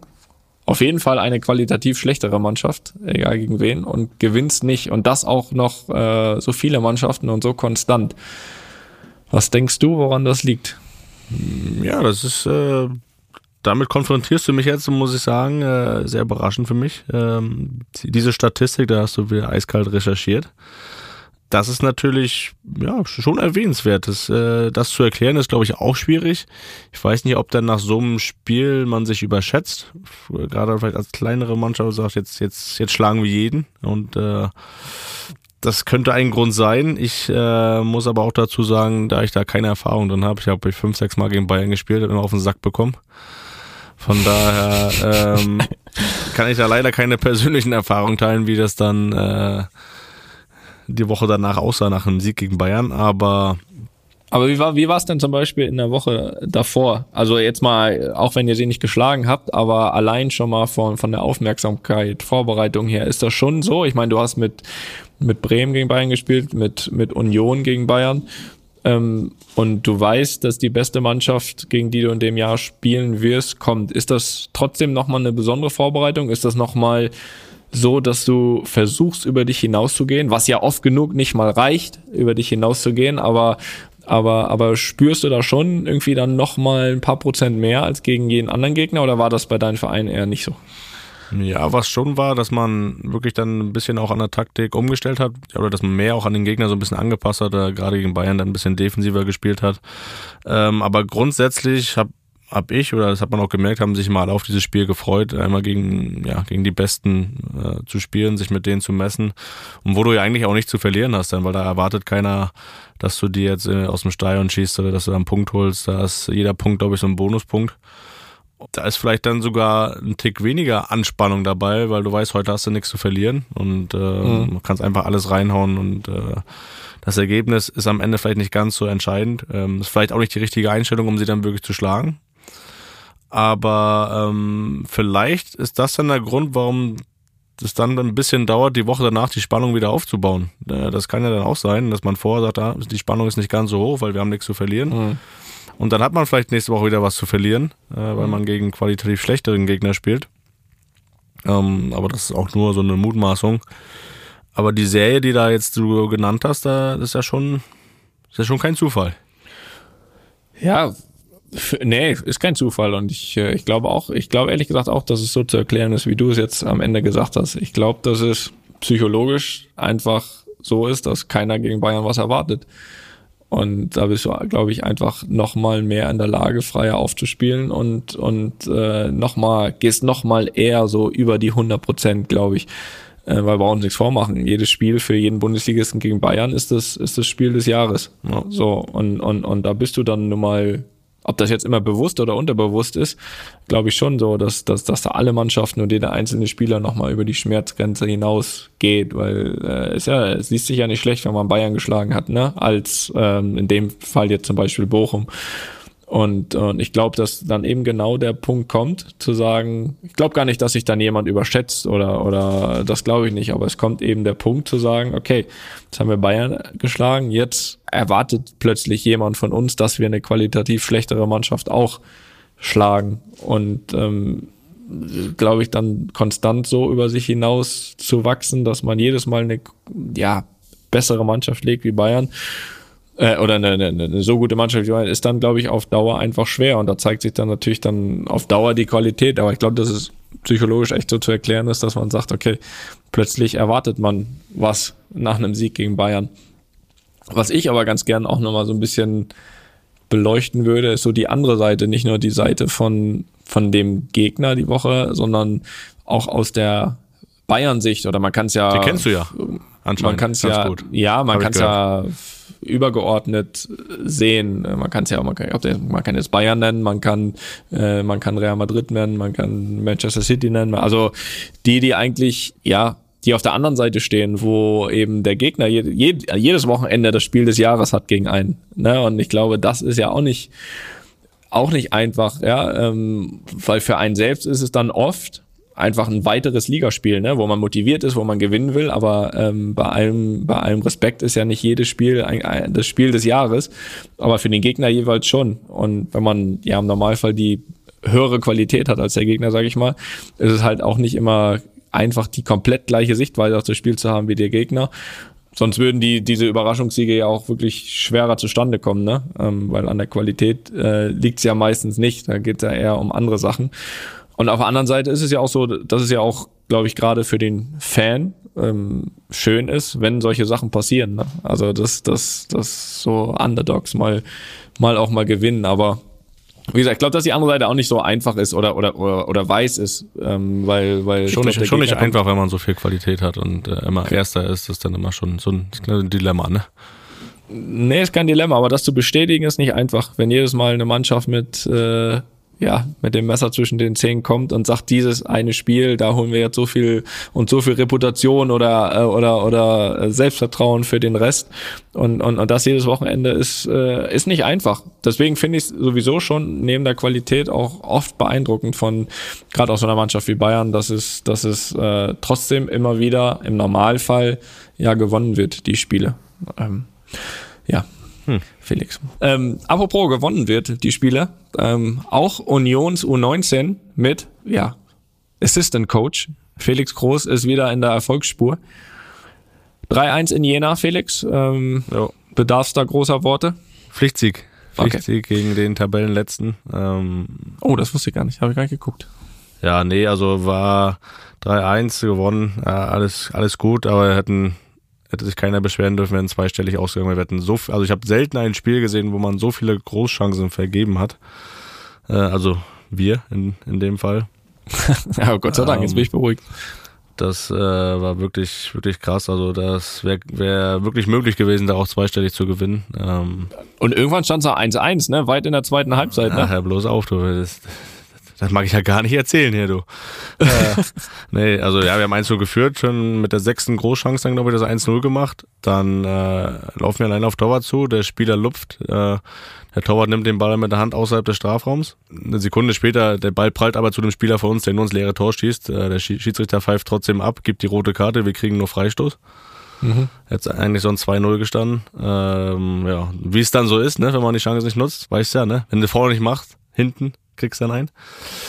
auf jeden Fall eine qualitativ schlechtere Mannschaft, egal gegen wen, und gewinnst nicht. Und das auch noch äh, so viele Mannschaften und so konstant. Was denkst du, woran das liegt?
Ja, das ist, äh, damit konfrontierst du mich jetzt, muss ich sagen, äh, sehr überraschend für mich. Ähm, diese Statistik, da hast du wieder eiskalt recherchiert das ist natürlich ja schon erwähnenswert. Das, äh, das zu erklären ist, glaube ich, auch schwierig. Ich weiß nicht, ob dann nach so einem Spiel man sich überschätzt. Gerade vielleicht als kleinere Mannschaft sagt, jetzt, jetzt, jetzt schlagen wir jeden. Und äh, das könnte ein Grund sein. Ich äh, muss aber auch dazu sagen, da ich da keine Erfahrung drin habe, ich habe fünf, sechs Mal gegen Bayern gespielt, und immer auf den Sack bekommen. Von daher ähm, [LAUGHS] kann ich da leider keine persönlichen Erfahrungen teilen, wie das dann äh, die Woche danach aussah nach einem Sieg gegen Bayern, aber
aber wie war wie war es denn zum Beispiel in der Woche davor? Also jetzt mal, auch wenn ihr sie nicht geschlagen habt, aber allein schon mal von von der Aufmerksamkeit, Vorbereitung her, ist das schon so? Ich meine, du hast mit mit Bremen gegen Bayern gespielt, mit mit Union gegen Bayern. Ähm, und du weißt, dass die beste Mannschaft, gegen die du in dem Jahr spielen wirst, kommt. Ist das trotzdem nochmal eine besondere Vorbereitung? Ist das nochmal so, dass du versuchst, über dich hinauszugehen, was ja oft genug nicht mal reicht, über dich hinauszugehen, aber aber, aber spürst du da schon irgendwie dann nochmal ein paar Prozent mehr als gegen jeden anderen Gegner oder war das bei deinem Verein eher nicht so?
Ja, was schon war, dass man wirklich dann ein bisschen auch an der Taktik umgestellt hat oder dass man mehr auch an den Gegner so ein bisschen angepasst hat, gerade gegen Bayern dann ein bisschen defensiver gespielt hat. Ähm, aber grundsätzlich habe hab ich, oder das hat man auch gemerkt, haben sich mal auf dieses Spiel gefreut, einmal gegen, ja, gegen die Besten äh, zu spielen, sich mit denen zu messen. Und wo du ja eigentlich auch nicht zu verlieren hast, dann, weil da erwartet keiner, dass du dir jetzt äh, aus dem Stadion schießt oder dass du da einen Punkt holst. Da ist jeder Punkt, glaube ich, so ein Bonuspunkt. Da ist vielleicht dann sogar ein Tick weniger Anspannung dabei, weil du weißt, heute hast du nichts zu verlieren und äh, mhm. kannst einfach alles reinhauen und äh, das Ergebnis ist am Ende vielleicht nicht ganz so entscheidend. Ähm, ist vielleicht auch nicht die richtige Einstellung, um sie dann wirklich zu schlagen. Aber ähm, vielleicht ist das dann der Grund, warum es dann ein bisschen dauert, die Woche danach die Spannung wieder aufzubauen. Äh, das kann ja dann auch sein, dass man vorher sagt, ah, die Spannung ist nicht ganz so hoch, weil wir haben nichts zu verlieren. Mhm. Und dann hat man vielleicht nächste Woche wieder was zu verlieren, äh, weil mhm. man gegen qualitativ schlechteren Gegner spielt. Ähm, aber das ist auch nur so eine Mutmaßung. Aber die Serie, die da jetzt du genannt hast, da ist ja schon, ist ja schon kein Zufall.
Ja, Nee, ist kein Zufall und ich, äh, ich glaube auch, ich glaube ehrlich gesagt auch, dass es so zu erklären ist, wie du es jetzt am Ende gesagt hast. Ich glaube, dass es psychologisch einfach so ist, dass keiner gegen Bayern was erwartet. Und da bist du, glaube ich, einfach noch mal mehr in der Lage, freier aufzuspielen und, und äh, noch mal, gehst noch mal eher so über die 100 Prozent, glaube ich. Äh, weil wir uns nichts vormachen. Jedes Spiel für jeden Bundesligisten gegen Bayern ist das, ist das Spiel des Jahres. Ja. So, und, und, und da bist du dann nun mal ob das jetzt immer bewusst oder unterbewusst ist, glaube ich schon so, dass, dass, dass da alle Mannschaften und jeder einzelne Spieler nochmal über die Schmerzgrenze hinaus geht, weil äh, es, ja, es liest sich ja nicht schlecht, wenn man Bayern geschlagen hat, ne? als ähm, in dem Fall jetzt zum Beispiel Bochum. Und, und ich glaube, dass dann eben genau der Punkt kommt, zu sagen, ich glaube gar nicht, dass sich dann jemand überschätzt oder, oder das glaube ich nicht, aber es kommt eben der Punkt zu sagen, okay, jetzt haben wir Bayern geschlagen, jetzt erwartet plötzlich jemand von uns, dass wir eine qualitativ schlechtere Mannschaft auch schlagen. Und ähm, glaube ich, dann konstant so über sich hinaus zu wachsen, dass man jedes Mal eine ja, bessere Mannschaft legt wie Bayern äh, oder eine, eine, eine so gute Mannschaft ist dann, glaube ich, auf Dauer einfach schwer. Und da zeigt sich dann natürlich dann auf Dauer die Qualität. Aber ich glaube, dass es psychologisch echt so zu erklären ist, dass man sagt, okay, plötzlich erwartet man was nach einem Sieg gegen Bayern. Was ich aber ganz gern auch nochmal so ein bisschen beleuchten würde, ist so die andere Seite, nicht nur die Seite von, von dem Gegner die Woche, sondern auch aus der Bayern-Sicht oder man kann es ja.
Die kennst du ja.
Anscheinend. Man kann es ja. Gut. Ja, man kann es ja übergeordnet sehen. Man kann es ja, man kann, man kann jetzt Bayern nennen, man kann, äh, man kann Real Madrid nennen, man kann Manchester City nennen. Also die, die eigentlich ja die auf der anderen Seite stehen, wo eben der Gegner je, je, jedes Wochenende das Spiel des Jahres hat gegen einen. Ne? Und ich glaube, das ist ja auch nicht auch nicht einfach, ja, ähm, weil für einen selbst ist es dann oft einfach ein weiteres Ligaspiel, ne, wo man motiviert ist, wo man gewinnen will, aber ähm, bei allem bei allem Respekt ist ja nicht jedes Spiel ein, ein, das Spiel des Jahres, aber für den Gegner jeweils schon. Und wenn man ja im Normalfall die höhere Qualität hat als der Gegner, sage ich mal, ist es halt auch nicht immer einfach die komplett gleiche Sichtweise auf das Spiel zu haben wie der Gegner. Sonst würden die diese Überraschungssiege ja auch wirklich schwerer zustande kommen, ne? Ähm, weil an der Qualität äh, liegt es ja meistens nicht. Da geht es ja eher um andere Sachen. Und auf der anderen Seite ist es ja auch so, dass es ja auch, glaube ich, gerade für den Fan ähm, schön ist, wenn solche Sachen passieren. Ne? Also dass, dass, dass so Underdogs mal, mal auch mal gewinnen. Aber wie gesagt, ich glaube, dass die andere Seite auch nicht so einfach ist oder oder oder, oder weiß ist, ähm, weil weil
Schon nicht, schon nicht einfach, wenn man so viel Qualität hat und äh, immer Erster ist, ist dann immer schon so ein, ein Dilemma, ne?
Nee, ist kein Dilemma, aber das zu bestätigen ist nicht einfach. Wenn jedes Mal eine Mannschaft mit äh, ja, mit dem Messer zwischen den Zähnen kommt und sagt, dieses eine Spiel, da holen wir jetzt so viel und so viel Reputation oder äh, oder oder Selbstvertrauen für den Rest und und, und das jedes Wochenende ist äh, ist nicht einfach. Deswegen finde ich es sowieso schon neben der Qualität auch oft beeindruckend von gerade aus so einer Mannschaft wie Bayern, dass es dass es äh, trotzdem immer wieder im Normalfall ja gewonnen wird die Spiele. Ähm, ja, hm. Felix. Ähm, apropos gewonnen wird, die Spiele. Ähm, auch Unions U19 mit, ja, Assistant Coach. Felix Groß ist wieder in der Erfolgsspur. 3-1 in Jena, Felix. Ähm, Bedarf's da großer Worte?
Pflichtsieg. Pflichtsieg okay. gegen den Tabellenletzten. Ähm,
oh, das wusste ich gar nicht. Habe ich gar nicht geguckt.
Ja, nee, also war 3-1 gewonnen. Ja, alles, alles gut, aber wir hätten hätte sich keiner beschweren dürfen, wenn zweistellig ausgegangen wäre. So, also ich habe selten ein Spiel gesehen, wo man so viele Großchancen vergeben hat. Äh, also wir in, in dem Fall. [LAUGHS]
ja, Gott sei Dank, ähm, jetzt bin ich beruhigt.
Das äh, war wirklich, wirklich krass. Also das wäre wär wirklich möglich gewesen, da auch zweistellig zu gewinnen. Ähm,
Und irgendwann stand es auch 1-1, ne? Weit in der zweiten Halbzeit. Ne?
Ach, ja, bloß auf, du. Das, das mag ich ja gar nicht erzählen hier, du. äh, [LAUGHS] nee, also ja, wir haben 1 geführt, schon mit der sechsten Großchance dann, glaube ich, das 1-0 gemacht. Dann äh, laufen wir allein auf Torwart zu, der Spieler lupft, äh, der Torwart nimmt den Ball mit der Hand außerhalb des Strafraums. Eine Sekunde später, der Ball prallt aber zu dem Spieler vor uns, der nur ins leere Tor schießt. Äh, der Schiedsrichter pfeift trotzdem ab, gibt die rote Karte, wir kriegen nur Freistoß. Mhm. Jetzt eigentlich so ein 2-0 gestanden. Ähm, ja, wie es dann so ist, ne, wenn man die Chance nicht nutzt, weißt ja, ne? Wenn du vorne nicht machst, hinten, kriegst dann ein.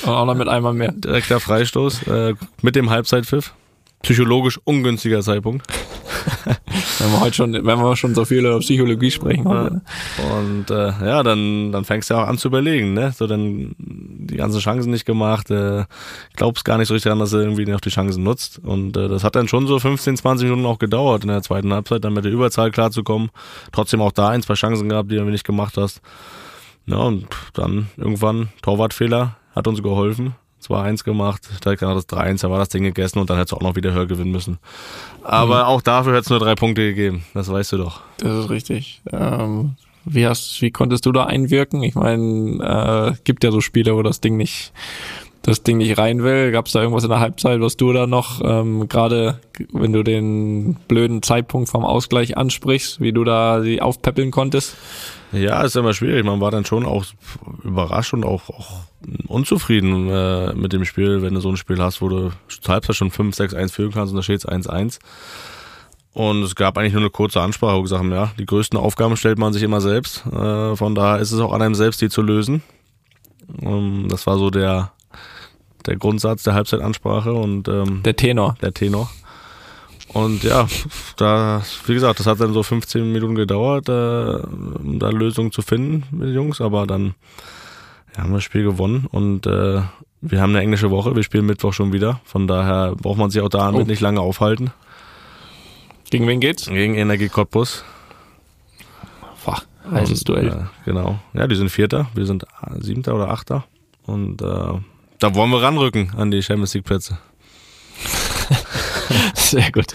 Und auch noch mit einmal mehr.
Direkter Freistoß äh, mit dem Halbzeitpfiff. Psychologisch ungünstiger Zeitpunkt. [LAUGHS]
wenn wir heute schon, wenn wir schon so viel über Psychologie sprechen.
Ja. Und äh, ja, dann, dann fängst du ja auch an zu überlegen, ne? So dann die ganzen Chancen nicht gemacht, äh, glaubst gar nicht so richtig daran, dass er irgendwie noch die Chancen nutzt. Und äh, das hat dann schon so 15, 20 Minuten auch gedauert in der zweiten Halbzeit, dann mit der Überzahl klarzukommen. Trotzdem auch da ein, zwei Chancen gehabt, die du nicht gemacht hast. Ja, und dann irgendwann Torwartfehler hat uns geholfen. 2-1 gemacht, direkt nach das 3-1, da war das Ding gegessen und dann hättest du auch noch wieder höher gewinnen müssen. Aber mhm. auch dafür hätte es nur drei Punkte gegeben, das weißt du doch.
Das ist richtig. Ähm, wie, hast, wie konntest du da einwirken? Ich meine, äh, gibt ja so Spiele, wo das Ding nicht das Ding nicht rein will. Gab es da irgendwas in der Halbzeit, was du da noch, ähm, gerade wenn du den blöden Zeitpunkt vom Ausgleich ansprichst, wie du da sie aufpäppeln konntest?
Ja, ist immer schwierig. Man war dann schon auch überrascht und auch, auch unzufrieden äh, mit dem Spiel, wenn du so ein Spiel hast, wo du zur Halbzeit schon 5-6-1 führen kannst und da steht es 1-1. Und es gab eigentlich nur eine kurze Ansprache, wo gesagt haben, ja, die größten Aufgaben stellt man sich immer selbst. Äh, von daher ist es auch an einem selbst, die zu lösen. Ähm, das war so der, der Grundsatz der Halbzeitansprache und ähm,
der Tenor.
Der Tenor. Und ja, da, wie gesagt, das hat dann so 15 Minuten gedauert, äh, um da Lösungen zu finden mit den Jungs, aber dann ja, haben wir das Spiel gewonnen und äh, wir haben eine englische Woche, wir spielen Mittwoch schon wieder, von daher braucht man sich auch damit oh. nicht lange aufhalten.
Gegen wen geht's?
Gegen Energie Cottbus.
Boah, heißes Duell.
Äh, genau. Ja, die sind Vierter, wir sind Siebter oder Achter und äh, da wollen wir ranrücken an die Champions League Plätze. [LAUGHS]
sehr gut,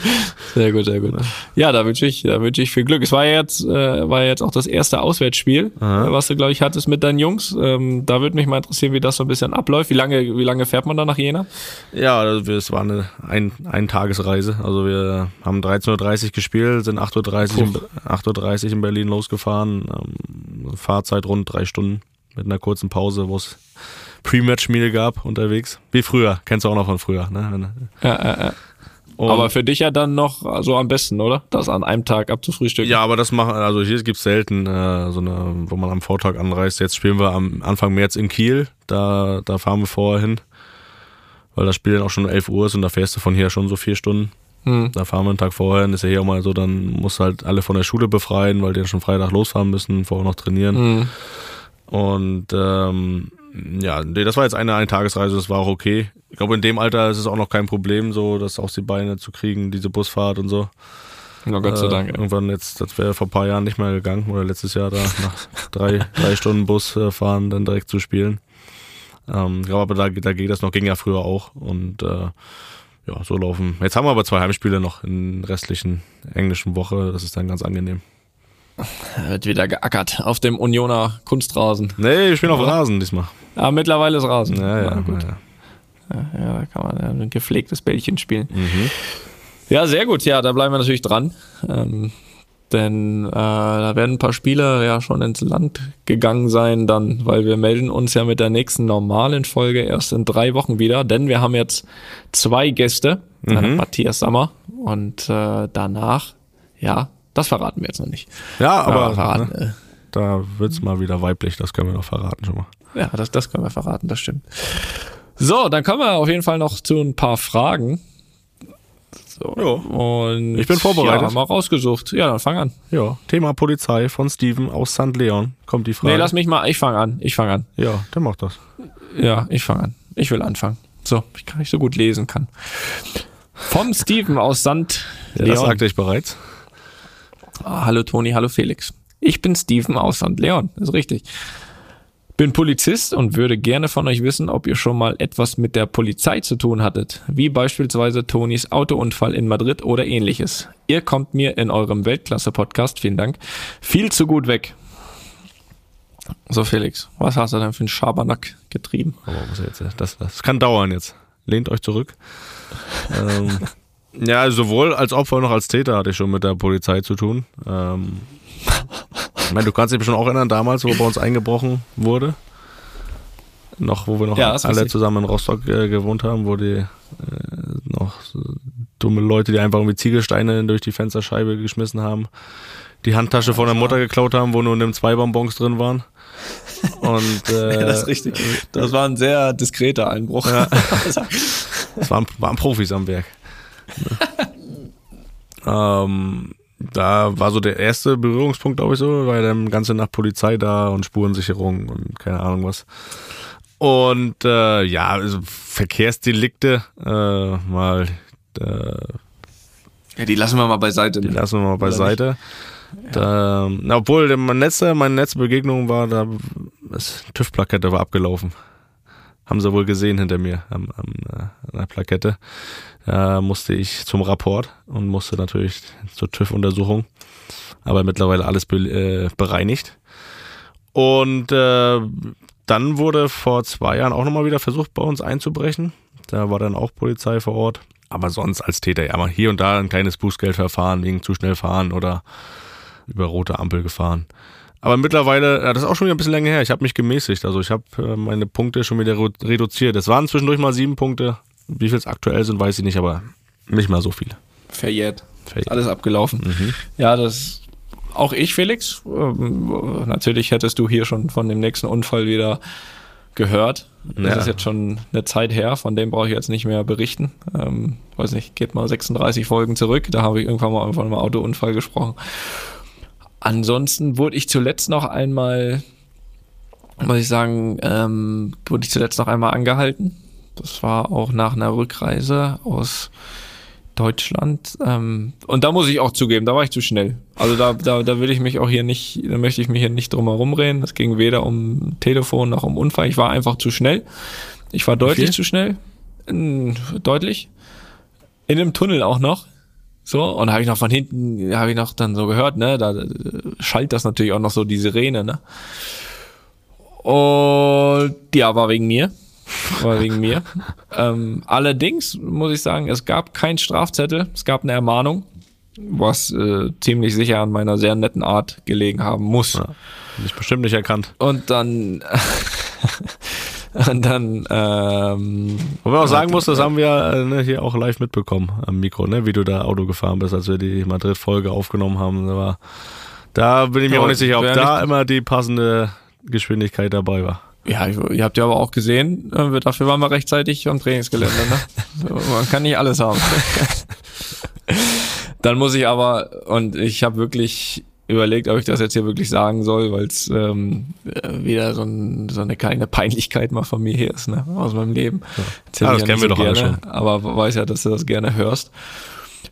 sehr gut, sehr gut. Ja, da wünsche ich, da wünsche ich viel Glück. Es war ja jetzt, äh, war ja jetzt auch das erste Auswärtsspiel, äh, was du glaube ich hattest mit deinen Jungs. Ähm, da würde mich mal interessieren, wie das so ein bisschen abläuft. Wie lange, wie lange fährt man da nach Jena?
Ja, also es war eine ein, ein Tagesreise. Also wir haben 13.30 Uhr gespielt, sind 8.30 Uhr, in, 8.30 Uhr in Berlin losgefahren. Ähm, Fahrzeit rund drei Stunden mit einer kurzen Pause, wo es Pre-Match-Meal gab unterwegs. Wie früher, kennst du auch noch von früher. Ne?
Ja, ja, ja.
Und-
Aber für dich ja dann noch so am besten, oder? Das an einem Tag abzufrühstücken.
Ja, aber das machen, also hier gibt's selten äh, so eine, wo man am Vortag anreist. Jetzt spielen wir am Anfang März in Kiel, da, da fahren wir vorher hin, weil das Spiel dann auch schon 11 Uhr ist und da fährst du von hier schon so vier Stunden.
Hm.
Da fahren wir einen Tag vorher, hin. ist ja hier auch mal so, dann musst du halt alle von der Schule befreien, weil die ja schon Freitag losfahren müssen, vorher noch trainieren.
Hm.
Und ähm, ja, nee, das war jetzt eine Eintagesreise, das war auch okay. Ich glaube, in dem Alter ist es auch noch kein Problem, so das aus die Beine zu kriegen, diese Busfahrt und so.
Na Gott sei
Äh,
Dank.
Irgendwann jetzt, das wäre vor ein paar Jahren nicht mehr gegangen oder letztes Jahr da nach drei, [LAUGHS] drei Stunden Bus äh, fahren, dann direkt zu spielen. Ähm, ich glaube, aber da, da geht das noch, ging ja früher auch und äh, ja, so laufen. Jetzt haben wir aber zwei Heimspiele noch in der restlichen englischen Woche, das ist dann ganz angenehm.
Wird wieder geackert auf dem Unioner Kunstrasen.
Nee, ich spiele auf Rasen diesmal.
Ja, mittlerweile ist Rasen.
Ja, ja,
Na gut.
ja.
Ja, da kann man ja ein gepflegtes Bällchen spielen.
Mhm.
Ja, sehr gut. Ja, da bleiben wir natürlich dran. Ähm, denn äh, da werden ein paar Spieler ja schon ins Land gegangen sein dann, weil wir melden uns ja mit der nächsten normalen Folge erst in drei Wochen wieder, denn wir haben jetzt zwei Gäste, äh, Matthias Sammer und äh, danach, ja, das verraten wir jetzt noch nicht.
Ja, aber
verraten,
ne, da wird's mal wieder weiblich, das können wir noch verraten schon mal.
ja, das, das können wir verraten, das stimmt. So, dann kommen wir auf jeden Fall noch zu ein paar Fragen. So.
Ja.
Und
Ich bin vorbereitet.
Ja, haben wir rausgesucht. Ja, dann fang an.
Ja, Thema Polizei von Steven aus St. Leon. Kommt die Frage.
Nee, lass mich mal, ich fange an. Ich fange an.
Ja, der macht das.
Ja, ich fange an. Ich will anfangen. So, ich kann nicht so gut lesen kann. Vom Steven aus St.
Ja,
Leon.
das sagte ich bereits.
Ah, hallo Toni, hallo Felix. Ich bin Steven aus St. Leon, ist richtig. Bin Polizist und würde gerne von euch wissen, ob ihr schon mal etwas mit der Polizei zu tun hattet, wie beispielsweise Tonis Autounfall in Madrid oder ähnliches. Ihr kommt mir in eurem Weltklasse-Podcast, vielen Dank, viel zu gut weg. So Felix, was hast du denn für einen Schabernack getrieben?
Aber was jetzt? Das, das kann dauern jetzt. Lehnt euch zurück. [LAUGHS] ähm, ja, sowohl als Opfer noch als Täter hatte ich schon mit der Polizei zu tun. Ähm, ich meine, du kannst dich bestimmt auch erinnern, damals, wo bei uns eingebrochen wurde. Noch, wo wir noch
Ja,
alle zusammen in Rostock äh, gewohnt haben, wo die äh, noch so dumme Leute, die einfach irgendwie Ziegelsteine durch die Fensterscheibe geschmissen haben, die Handtasche von der Mutter geklaut haben, wo nur nimm zwei Bonbons drin waren. Und [LAUGHS] äh,
das ist richtig. Das war ein sehr diskreter Einbruch. [LAUGHS]
Das waren, waren Profis am Werk. [LAUGHS] ähm, da war so der erste Berührungspunkt, glaube ich, so, weil dann ganze Nacht Polizei da und Spurensicherung und keine Ahnung was. Und äh, ja, also Verkehrsdelikte, äh, mal, äh,
Ja, die lassen wir mal beiseite.
die
ne?
lassen wir mal beiseite. Da, na, obwohl der- mein letzter, meine letzte Begegnung war, da das TÜV-Plakette war abgelaufen. Haben sie wohl gesehen hinter mir am, am, äh, an der Plakette. Da musste ich zum Rapport und musste natürlich zur TÜV-Untersuchung. Aber mittlerweile alles be äh, bereinigt. Und äh, dann wurde vor zwei Jahren auch nochmal wieder versucht, bei uns einzubrechen. Da war dann auch Polizei vor Ort. Aber sonst als Täter, ja, mal hier und da ein kleines Bußgeldverfahren wegen zu schnell fahren oder über rote Ampel gefahren. Aber mittlerweile, das ist auch schon wieder ein bisschen länger her. Ich habe mich gemäßigt. Also ich habe äh, meine Punkte schon wieder re- reduziert. Es waren zwischendurch mal sieben Punkte. Wie viel es aktuell sind, weiß ich nicht, aber nicht mal so viele.
Verjährt.
Verjährt.
Alles abgelaufen. Ja, das auch ich, Felix. Ähm, natürlich hättest du hier schon von dem nächsten Unfall wieder gehört. Das
Ja.
ist jetzt schon eine Zeit her, von dem brauche ich jetzt nicht mehr berichten. Ähm, weiß nicht, geht mal 36 Folgen zurück, da habe ich irgendwann mal von einem Autounfall gesprochen. Ansonsten wurde ich zuletzt noch einmal, muss ich sagen, ähm, wurde ich zuletzt noch einmal angehalten. Das war auch nach einer Rückreise aus Deutschland. Ähm, und da muss ich auch zugeben, da war ich zu schnell. Also da, da, da will ich mich auch hier nicht, da möchte ich mich hier nicht drum herum reden. Es ging weder um Telefon noch um Unfall. Ich war einfach zu schnell. Ich war deutlich zu schnell. Mm, Deutlich. in dem Tunnel auch noch. So, und da habe ich noch von hinten, habe ich noch dann so gehört, ne, da äh, schallt das natürlich auch noch so die Sirene, ne. Und ja, war wegen mir. War wegen mir. ähm, allerdings muss ich sagen, es gab keinen Strafzettel, es gab eine Ermahnung, was äh, ziemlich sicher an meiner sehr netten Art gelegen haben muss.
Ja, mich bestimmt nicht erkannt.
Und dann [LAUGHS] Und dann, ähm,
Wo man auch sagen muss, das haben wir äh, ne, hier auch live mitbekommen am Mikro, ne, wie du da Auto gefahren bist, als wir die Madrid-Folge aufgenommen haben. Da, war, da bin ich mir
Ja,
auch nicht sicher, ob da
nicht-
immer die passende Geschwindigkeit dabei war.
Ja, ihr habt ja aber auch gesehen, äh, wir- dafür waren wir rechtzeitig am Trainingsgelände. Ne? [LAUGHS] Man kann nicht alles haben. [LAUGHS] Dann muss ich aber, und ich habe wirklich überlegt, ob ich das jetzt hier wirklich sagen soll, weil es ähm, äh, wieder so, ein, so eine kleine Peinlichkeit mal von mir hier ist, ne, aus meinem Leben. Erzähl
Ah, das kennen
nicht
wir doch alle
gerne, Aber weiß ja, dass du das gerne hörst.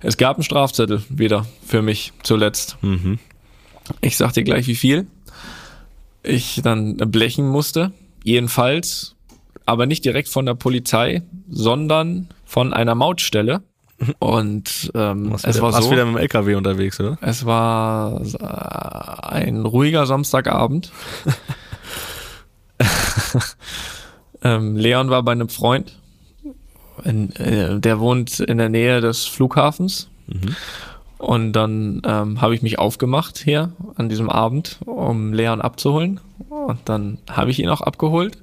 Es gab einen Strafzettel wieder für mich zuletzt.
Mhm.
Ich sag dir gleich, wie viel ich dann blechen musste. Jedenfalls, aber nicht direkt von der Polizei, sondern von einer Mautstelle. [LAUGHS] Und ähm,
Warst
es
wieder,
war
warst
so,
wieder mit dem LKW unterwegs, oder?
es war äh, ein ruhiger Samstagabend. [LAUGHS] ähm, Leon war bei einem Freund. In, äh, der wohnt in der Nähe des Flughafens. Und dann ähm, habe ich mich aufgemacht hier an diesem Abend, um Leon abzuholen. Und dann habe ich ihn auch abgeholt.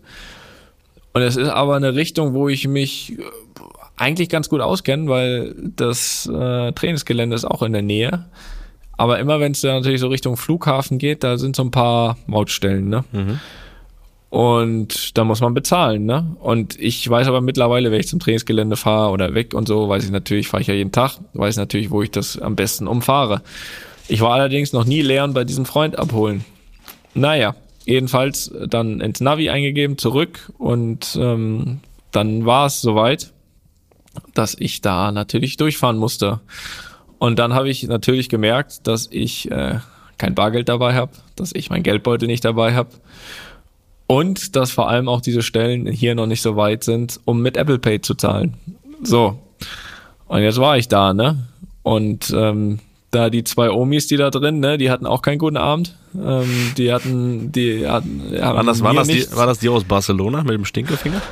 Und es ist aber eine Richtung, wo ich mich äh, eigentlich ganz gut auskenne, weil das äh, Trainingsgelände ist auch in der Nähe. Aber immer wenn es da natürlich so Richtung Flughafen geht, da sind so ein paar Mautstellen, ne? Und da muss man bezahlen, ne? Und ich weiß aber mittlerweile, wenn ich zum Trainingsgelände fahre oder weg und so, weiß ich natürlich, fahre ich ja jeden Tag, weiß natürlich, wo ich das am besten umfahre. Ich war allerdings noch nie Leon bei diesem Freund abholen. Naja, jedenfalls dann ins Navi eingegeben, zurück und ähm, dann war es soweit, dass ich da natürlich durchfahren musste. Und dann habe ich natürlich gemerkt, dass ich äh, kein Bargeld dabei habe, dass ich mein Geldbeutel nicht dabei habe und dass vor allem auch diese Stellen hier noch nicht so weit sind, um mit Apple Pay zu zahlen. So. Und jetzt war ich da, ne? Und ähm, da die zwei Omis, die da drin, ne, die hatten auch keinen guten Abend. Ähm, die hatten, die hatten,
Waren das,
mir
das, die, war das die aus Barcelona mit dem Stinkefinger? [LAUGHS]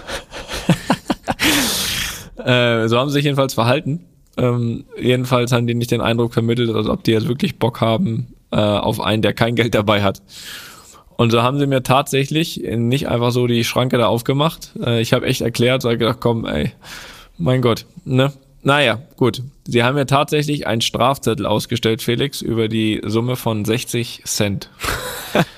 Äh, so haben sie sich jedenfalls verhalten. Ähm, jedenfalls haben die nicht den Eindruck vermittelt, als ob die jetzt wirklich Bock haben äh, auf einen, der kein Geld dabei hat. Und so haben sie mir tatsächlich nicht einfach so die Schranke da aufgemacht. Äh, ich habe echt erklärt, so hab ich gedacht, komm, ey, mein Gott, ne? Naja, gut. Sie haben mir tatsächlich einen Strafzettel ausgestellt, Felix, über die Summe von 60 Cent. [LAUGHS]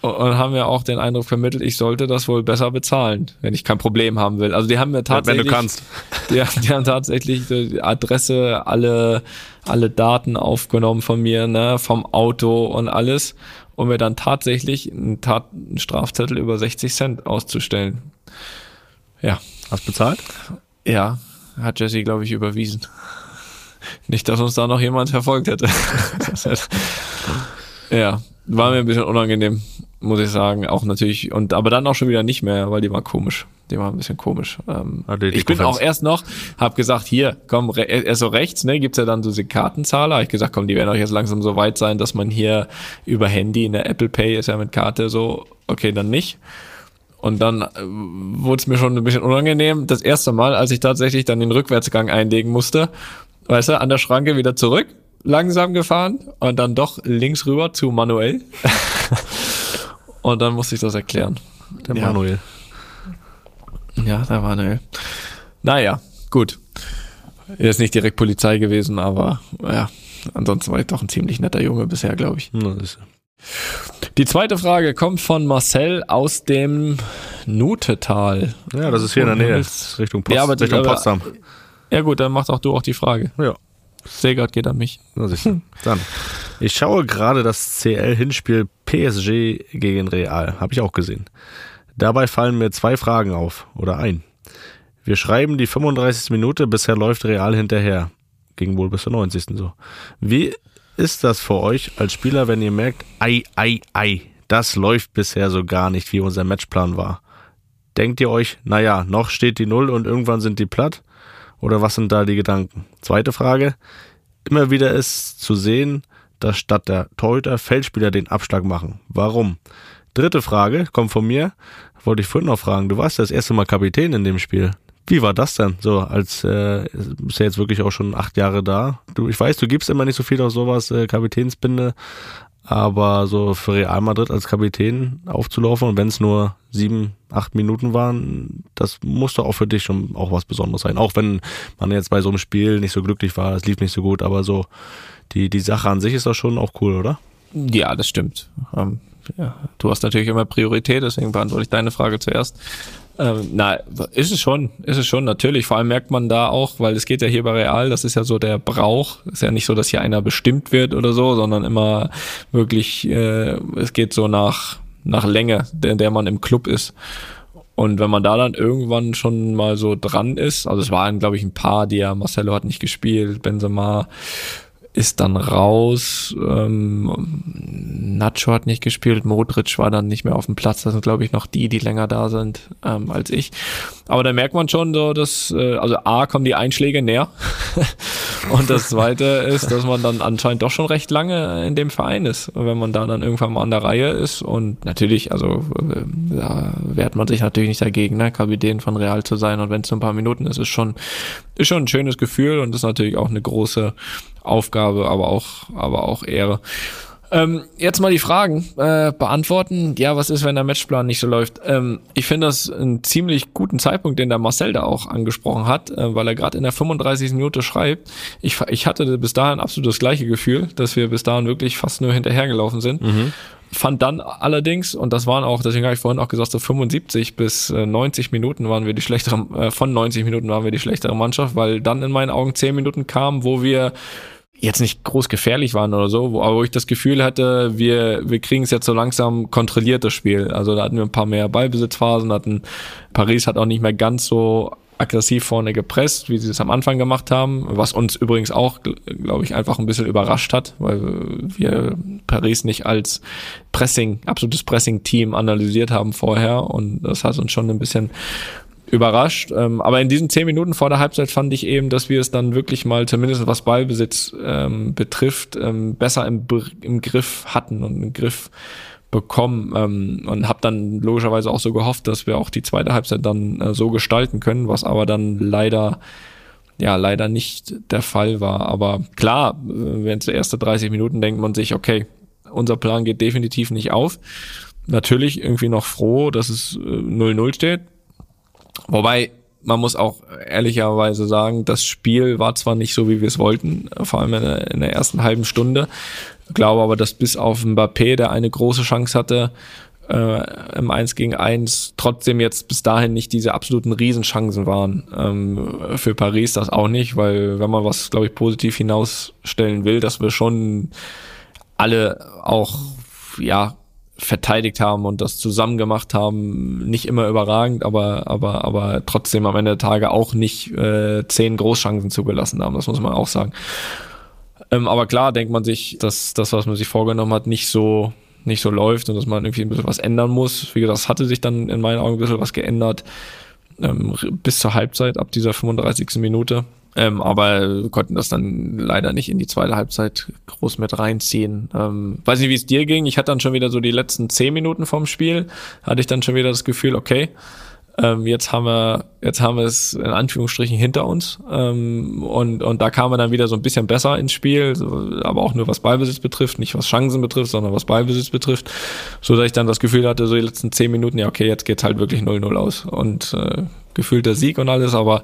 Und haben mir auch den Eindruck vermittelt, ich sollte das wohl besser bezahlen, wenn ich kein Problem haben will. Also die haben mir
wenn
tatsächlich,
du kannst. [LAUGHS]
Die, die haben tatsächlich die Adresse, alle, alle Daten aufgenommen von mir, ne, vom Auto und alles, um mir dann tatsächlich einen, Tat, einen Strafzettel über 60 Cent auszustellen. Ja,
Hast bezahlt?
ja, hat Jesse, glaube ich, überwiesen. Nicht, dass uns da noch jemand verfolgt hätte- [LAUGHS] ja, war mir ein bisschen unangenehm, muss ich sagen. Auch natürlich, und aber dann auch schon wieder nicht mehr, weil die war komisch. Die war ein bisschen komisch. Ähm,
Atletico
ich bin auch erst noch, hab gesagt, hier, komm, re- erst so rechts, ne, gibt's ja dann so diese Kartenzahler. Hab ich gesagt, komm, die werden auch jetzt langsam so weit sein, dass man hier über Handy, in der Apple Pay ist ja mit Karte so, okay, dann nicht. Und dann äh, wurde es mir schon ein bisschen unangenehm. Das erste Mal, als ich tatsächlich dann den Rückwärtsgang einlegen musste, weißt du, an der Schranke wieder zurück, langsam gefahren und dann doch links rüber zu Manuel. [LAUGHS] und dann musste ich das erklären.
Der
Ja.
Manuel.
Ja, der Manuel. Naja, gut. Er ist nicht direkt Polizei gewesen, aber ja, ansonsten war ich doch ein ziemlich netter Junge bisher, glaube ich. Die zweite Frage kommt von Marcel aus dem Nutetal.
Ja, das ist hier in der Nähe. Das ist Richtung, Post,
Ja,
Richtung Potsdam.
Ja gut, dann mach doch du auch die Frage.
Ja.
Segert geht an mich.
Dann. Ich schaue gerade das CL-Hinspiel PSG gegen Real. Habe ich auch gesehen. Dabei fallen mir zwei Fragen auf. Oder ein. Wir schreiben die 35. Minute, bisher läuft Real hinterher. Ging wohl bis zur 90. so. Wie ist das für euch als Spieler, wenn ihr merkt, ei, ei, ei, das läuft bisher so gar nicht, wie unser Matchplan war? Denkt ihr euch, naja, noch steht die Null und irgendwann sind die platt? Oder was sind da die Gedanken? Zweite Frage. Immer wieder ist zu sehen, dass statt der Torhüter Feldspieler den Abschlag machen. Warum? Dritte Frage kommt von mir. Wollte ich vorhin noch fragen. Du warst das erste Mal Kapitän in dem Spiel. Wie war das denn? So, als äh, bist ja jetzt wirklich auch schon acht Jahre da. Du, ich weiß, du gibst immer nicht so viel auf sowas, äh, Kapitänsbinde, aber so für Real Madrid als Kapitän aufzulaufen wenn es nur sieben, acht Minuten waren, das musste auch für dich schon auch was Besonderes sein. Auch wenn man jetzt bei so einem Spiel nicht so glücklich war, es lief nicht so gut, aber so die, die Sache an sich ist doch schon auch cool, oder?
Ja, das stimmt. Ähm, ja, du hast natürlich immer Priorität, deswegen beantworte ich deine Frage zuerst. Ähm, na, ist es schon, ist es schon, natürlich. Vor allem merkt man da auch, weil es geht ja hier bei Real, das ist ja so der Brauch. Ist ja nicht so, dass hier einer bestimmt wird oder so, sondern immer wirklich, äh, es geht so nach, nach Länge, der, der man im Club ist. Und wenn man da dann irgendwann schon mal so dran ist, also es waren, glaube ich, ein paar, die ja, Marcelo hat nicht gespielt, Benzema, ist dann raus. Ähm, Nacho hat nicht gespielt, Modric war dann nicht mehr auf dem Platz. Das sind, glaube ich, noch die, die länger da sind ähm, als ich. Aber da merkt man schon so, dass, äh, also A, kommen die Einschläge näher. [LAUGHS] Und das zweite ist, dass man dann anscheinend doch schon recht lange in dem Verein ist. Und wenn man da dann irgendwann mal an der Reihe ist und natürlich, also äh, da wehrt man sich natürlich nicht dagegen, ne, Kapitän von Real zu sein. Und wenn es nur ein paar Minuten ist, ist schon, ist schon ein schönes Gefühl und ist natürlich auch eine große Aufgabe, aber auch, aber auch Ehre. Ähm, jetzt mal die Fragen äh, beantworten. Ja, was ist, wenn der Matchplan nicht so läuft? Ähm, ich finde das einen ziemlich guten Zeitpunkt, den der Marcel da auch angesprochen hat, äh, weil er gerade in der 35. Minute schreibt. Ich, ich hatte bis dahin absolut das gleiche Gefühl, dass wir bis dahin wirklich fast nur hinterhergelaufen sind. Mhm. Fand dann allerdings, und das waren auch, deswegen habe ich vorhin auch gesagt, so 75 bis 90 äh, Minuten waren wir die schlechtere, äh, von 90 Minuten waren wir die schlechtere Mannschaft, weil dann in meinen Augen 10 Minuten kamen, wo wir jetzt nicht groß gefährlich waren oder so, wo, aber wo ich das Gefühl hatte, wir, wir kriegen es jetzt so langsam kontrolliert, Spiel. Also da hatten wir ein paar mehr Ballbesitzphasen, hatten Paris hat auch nicht mehr ganz so aggressiv vorne gepresst, wie sie es am Anfang gemacht haben, was uns übrigens auch, glaube ich, einfach ein bisschen überrascht hat, weil wir Paris nicht als Pressing, absolutes Pressing-Team analysiert haben vorher und das hat uns schon ein bisschen überrascht. Ähm, aber in diesen zehn Minuten vor der Halbzeit fand ich eben, dass wir es dann wirklich mal, zumindest was Ballbesitz ähm, betrifft, ähm, besser im, im Griff hatten und im Griff bekommen ähm, und habe dann logischerweise auch so gehofft, dass wir auch die zweite Halbzeit dann äh, so gestalten können, was aber dann leider ja leider nicht der Fall war. Aber klar, äh, wenn es erste 30 Minuten denkt man sich, okay, unser Plan geht definitiv nicht auf. Natürlich irgendwie noch froh, dass es 0-0 äh, steht. Wobei, man muss auch ehrlicherweise sagen, das Spiel war zwar nicht so, wie wir es wollten, vor allem in der, in der ersten halben Stunde. Ich glaube aber, dass bis auf Mbappé, der eine große Chance hatte, äh, im 1 gegen 1 trotzdem jetzt bis dahin nicht diese absoluten Riesenchancen waren. Ähm, für Paris das auch nicht, weil wenn man was, glaube ich, positiv hinausstellen will, dass wir schon alle auch ja verteidigt haben und das zusammen gemacht haben, nicht immer überragend, aber aber aber trotzdem am Ende der Tage auch nicht äh, zehn Großchancen zugelassen haben, das muss man auch sagen. Ähm, aber klar denkt man sich, dass das, was man sich vorgenommen hat, nicht so nicht so läuft und dass man irgendwie ein bisschen was ändern muss. Wie gesagt, das hatte sich dann in meinen Augen ein bisschen was geändert ähm, bis zur Halbzeit ab dieser 35. Minute. Ähm, aber konnten das dann leider nicht in die zweite Halbzeit groß mit reinziehen. Ähm, weiß nicht, wie es dir ging. Ich hatte dann schon wieder so die letzten zehn Minuten vom Spiel, hatte ich dann schon wieder das Gefühl, okay, ähm, jetzt haben wir, jetzt haben wir es in Anführungsstrichen hinter uns. Ähm, und, und da kam er dann wieder so ein bisschen besser ins Spiel, aber auch nur was Ballbesitz betrifft, nicht was Chancen betrifft, sondern was Ballbesitz betrifft. So dass ich dann das Gefühl hatte, so die letzten zehn Minuten, ja, okay, jetzt geht's halt wirklich 0-0 aus. Und äh, gefühlter Sieg und alles, aber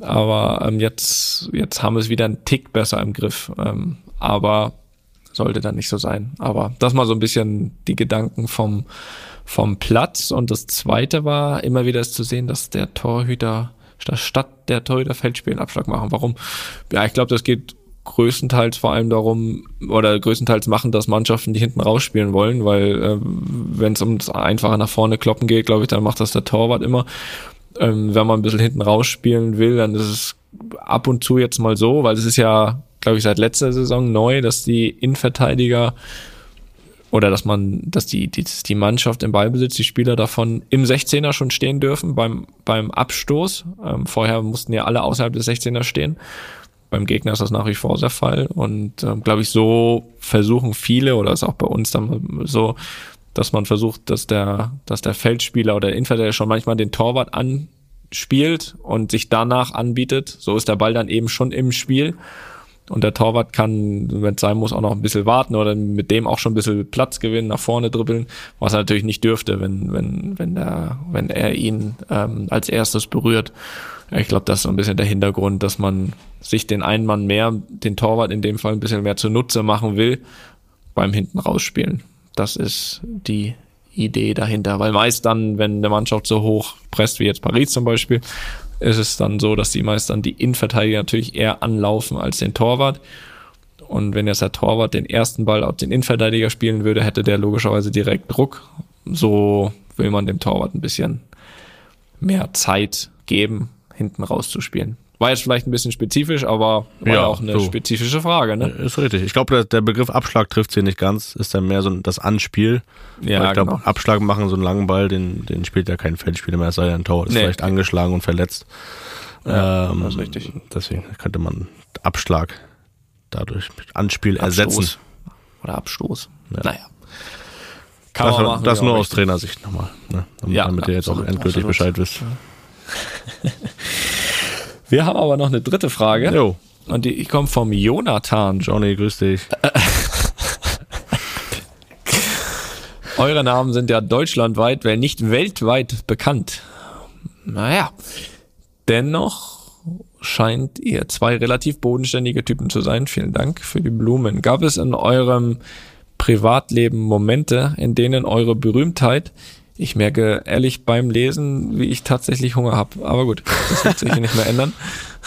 aber ähm, jetzt, jetzt haben wir es wieder einen Tick besser im Griff. Ähm, aber sollte dann nicht so sein. Aber das mal so ein bisschen die Gedanken vom, vom Platz. Und das zweite war immer wieder ist zu sehen, dass der Torhüter statt der Torhüter Feldspiel einen Abschlag machen. Warum? Ja, ich glaube, das geht größtenteils vor allem darum, oder größtenteils machen das Mannschaften, die hinten rausspielen wollen, weil äh, wenn es ums einfache nach vorne kloppen geht, glaube ich, dann macht das der Torwart immer. Ähm, wenn man ein bisschen hinten rausspielen will, dann ist es ab und zu jetzt mal so, weil es ist ja, glaube ich, seit letzter Saison neu, dass die Innenverteidiger oder dass man, dass die, die, die Mannschaft im Ballbesitz, die Spieler davon im 16er schon stehen dürfen beim, beim Abstoß. Ähm, vorher mussten ja alle außerhalb des 16er stehen. Beim Gegner ist das nach wie vor der Fall. Und ähm, glaube ich, so versuchen viele, oder ist auch bei uns dann so, dass man versucht, dass der, dass der Feldspieler oder der Innenverteidiger schon manchmal den Torwart anspielt und sich danach anbietet. So ist der Ball dann eben schon im Spiel. Und der Torwart kann, wenn es sein muss, auch noch ein bisschen warten oder mit dem auch schon ein bisschen Platz gewinnen, nach vorne dribbeln, was er natürlich nicht dürfte, wenn, wenn, wenn, der, wenn er ihn ähm, als erstes berührt. Ich glaube, das ist so ein bisschen der Hintergrund, dass man sich den einen Mann mehr, den Torwart in dem Fall ein bisschen mehr zunutze machen will beim hinten rausspielen. Das ist die Idee dahinter. Weil meist dann, wenn eine Mannschaft so hoch presst wie jetzt Paris zum Beispiel, ist es dann so, dass die meist dann die Innenverteidiger natürlich eher anlaufen als den Torwart. Und wenn jetzt der Torwart den ersten Ball auf den Innenverteidiger spielen würde, hätte der logischerweise direkt Druck. So will man dem Torwart ein bisschen mehr Zeit geben, hinten rauszuspielen. War jetzt vielleicht ein bisschen spezifisch, aber war ja, auch eine so. spezifische Frage. Ne?
Ist richtig. Ich glaube, der, der, Begriff Abschlag trifft sie nicht ganz. Ist dann mehr so das Anspiel. Ja, Weil ich glaube, genau. Abschlag machen, so einen langen Ball, den, den spielt ja kein Feldspieler mehr, es sei denn, ein Tor ist nee. vielleicht angeschlagen und verletzt. Ja, ähm, das ist richtig. Deswegen könnte man Abschlag dadurch mit Anspiel Abstoß. ersetzen.
Oder Abstoß.
Ja. Naja. Kann das, machen, das nur aus Trainersicht nochmal, ne? damit, ja, damit ihr jetzt auch endgültig absolut. Bescheid wisst. [LAUGHS]
Wir haben aber noch eine dritte Frage. Jo. Und die kommt vom Jonathan.
Johnny, grüß dich. [LAUGHS]
Eure Namen sind ja deutschlandweit, wenn nicht weltweit bekannt. Naja, dennoch scheint ihr zwei relativ bodenständige Typen zu sein. Vielen Dank für die Blumen. Gab es in eurem Privatleben Momente, in denen eure Berühmtheit ich merke ehrlich beim Lesen, wie ich tatsächlich Hunger habe. Aber gut, das wird sich nicht mehr ändern.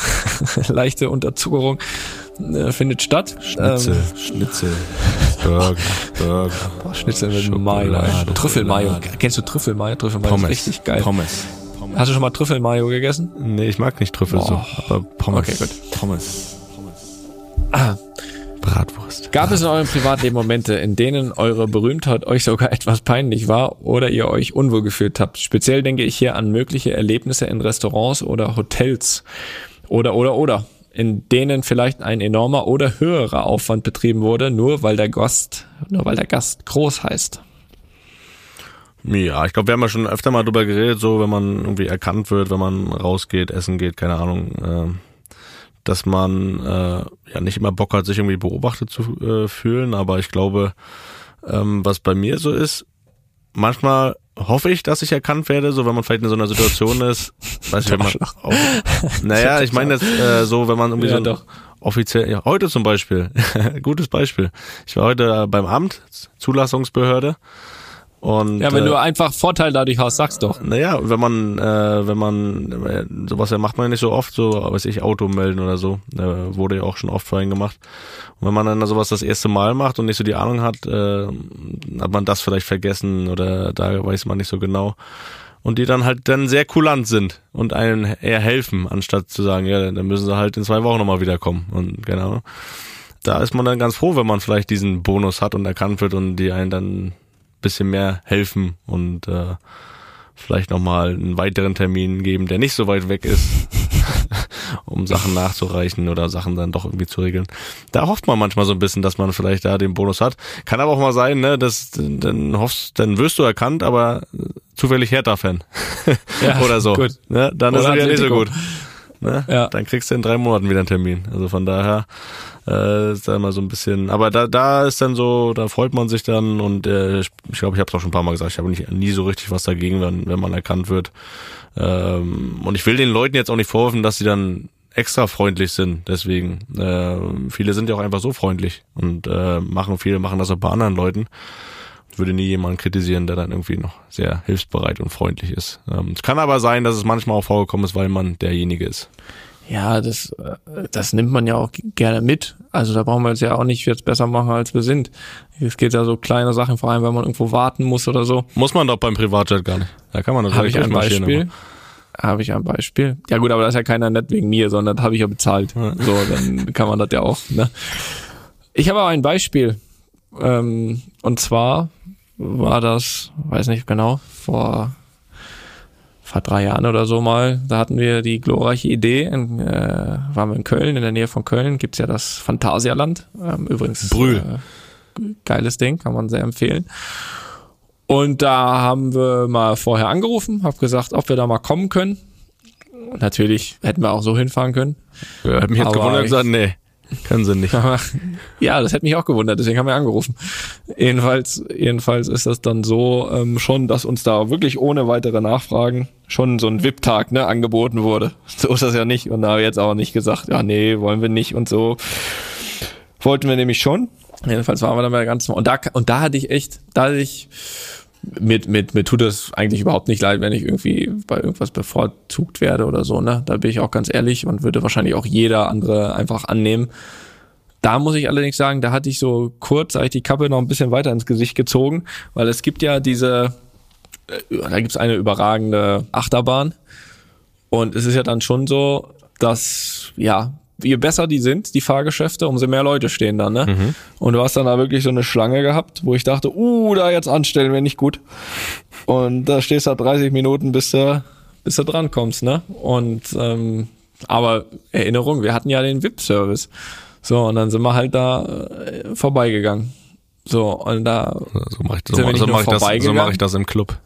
[LAUGHS] Leichte Unterzuckerung äh, findet statt.
Schnitzel, ähm, Schnitzel, Burger, Burger. [LAUGHS]
Boah, Schnitzel mit Mayo. Trüffelmayo. Kennst du Trüffelmayo? Trüffelmayo ist richtig geil.
Pommes.
Hast du schon mal Trüffelmayo gegessen?
Nee, ich mag nicht Trüffel Boah. so, aber Pommes.
Okay, gut.
Pommes. Pommes. Ah. Bratwurst.
Gab es in eurem Privatleben Momente, in denen eure Berühmtheit euch sogar [LAUGHS] etwas peinlich war oder ihr euch unwohl gefühlt habt? Speziell denke ich hier an mögliche Erlebnisse in Restaurants oder Hotels. Oder, oder, oder. In denen vielleicht ein enormer oder höherer Aufwand betrieben wurde, nur weil der Gast, nur weil der Gast groß heißt.
Ja, ich glaube, wir haben ja schon öfter mal drüber geredet, so wenn man irgendwie erkannt wird, wenn man rausgeht, essen geht, keine Ahnung. Äh dass man äh, ja nicht immer Bock hat, sich irgendwie beobachtet zu äh, fühlen, aber ich glaube, ähm, was bei mir so ist, manchmal hoffe ich, dass ich erkannt werde, so wenn man vielleicht in so einer Situation [LAUGHS] ist, weiß ich, wenn man auch, naja, ich meine jetzt äh, so, wenn man irgendwie ja, so doch. offiziell, ja, heute zum Beispiel, [LAUGHS] gutes Beispiel. Ich war heute beim Amt, Zulassungsbehörde und,
ja, wenn äh, du einfach Vorteil dadurch hast, sag's doch.
Naja, wenn man, äh, wenn man, äh, sowas ja macht man ja nicht so oft, so, weiß ich, Auto melden oder so, äh, wurde ja auch schon oft vorhin gemacht. Und wenn man dann sowas das erste Mal macht und nicht so die Ahnung hat, äh, hat man das vielleicht vergessen oder da weiß man nicht so genau. Und die dann halt dann sehr kulant sind und einen eher helfen, anstatt zu sagen, ja, dann müssen sie halt in zwei Wochen nochmal wiederkommen. Und genau. Da ist man dann ganz froh, wenn man vielleicht diesen Bonus hat und erkannt wird und die einen dann bisschen mehr helfen und äh, vielleicht nochmal einen weiteren Termin geben, der nicht so weit weg ist, [LAUGHS] um Sachen nachzureichen oder Sachen dann doch irgendwie zu regeln. Da hofft man manchmal so ein bisschen, dass man vielleicht da den Bonus hat. Kann aber auch mal sein, ne, dass dann hoffst, dann wirst du erkannt, aber zufällig Hertha-Fan. ja, [LAUGHS] oder so. Gut. Ne, dann oder ist es ja nicht so gut. Ne? Ja. Dann kriegst du in drei Monaten wieder einen Termin. Also von daher äh, ist da immer so ein bisschen. Aber da, da ist dann so, da freut man sich dann und äh, ich glaube, ich habe es auch schon ein paar Mal gesagt, ich habe nicht nie so richtig was dagegen, wenn, wenn man erkannt wird. Ähm, und ich will den Leuten jetzt auch nicht vorwerfen, dass sie dann extra freundlich sind. Deswegen, äh, viele sind ja auch einfach so freundlich und äh, machen, viele machen das auch bei anderen Leuten würde nie jemanden kritisieren, der dann irgendwie noch sehr hilfsbereit und freundlich ist. Ähm, es kann aber sein, dass es manchmal auch vorgekommen ist, weil man derjenige ist.
Ja, das, äh, das nimmt man ja auch gerne mit. Also da brauchen wir jetzt ja auch nicht jetzt besser machen, als wir sind. Es geht ja so kleine Sachen, vor allem wenn man irgendwo warten muss oder so.
Muss man doch beim Privatjet gar nicht. Da kann man das
Habe ich ein Beispiel. Habe ich ein Beispiel. Ja gut, aber das ist ja keiner nett wegen mir, sondern das habe ich ja bezahlt. Ja. So, dann kann man das ja auch. Ne? Ich habe aber ein Beispiel Ähm, und zwar war das, weiß nicht genau, vor vor drei Jahren oder so mal, da hatten wir die glorreiche Idee, in, äh, waren wir in Köln, in der Nähe von Köln gibt's ja das Phantasialand. Ähm, übrigens
Brühl.
Äh, geiles Ding, kann man sehr empfehlen. Und da haben wir mal vorher angerufen, hab gesagt, ob wir da mal kommen können. Natürlich hätten wir auch so hinfahren können.
Ja, hat mich jetzt gewundert und gesagt, nee, können sie nicht.
ja, das hätte mich auch gewundert, deswegen haben wir angerufen. Jedenfalls, jedenfalls ist das dann so ähm, schon, dass uns da wirklich ohne weitere Nachfragen schon so ein VIP-Tag ne, angeboten wurde. [LAUGHS] So ist das ja nicht. Und da haben wir jetzt auch nicht gesagt, ja, nee, wollen wir nicht und so. Wollten wir nämlich schon. Jedenfalls waren wir dann bei der ganzen und da und da hatte ich echt, da hatte ich mit, mit, mir tut es eigentlich überhaupt nicht leid, wenn ich irgendwie bei irgendwas bevorzugt werde oder so, ne? Da bin ich auch ganz ehrlich und würde wahrscheinlich auch jeder andere einfach annehmen. Da muss ich allerdings sagen, da hatte ich so kurz, ich die Kappe noch ein bisschen weiter ins Gesicht gezogen, weil es gibt ja diese, äh, da gibt's eine überragende Achterbahn und es ist ja dann schon so, dass, ja, je besser die sind, die Fahrgeschäfte, umso mehr Leute stehen dann, ne? Und du hast dann da wirklich so eine Schlange gehabt, wo ich dachte, uh, da jetzt anstellen wäre nicht gut. Und da stehst du da 30 Minuten, bis du, bis du dran kommst, ne? Und, ähm, aber Erinnerung, wir hatten ja den VIP-Service. So, und dann sind wir halt da äh, vorbeigegangen. So, und da
So mache ich, so
Sind wir
mach,
nicht
so
nur
mach ich, das, so
vorbeigegangen?
mach ich das im Club.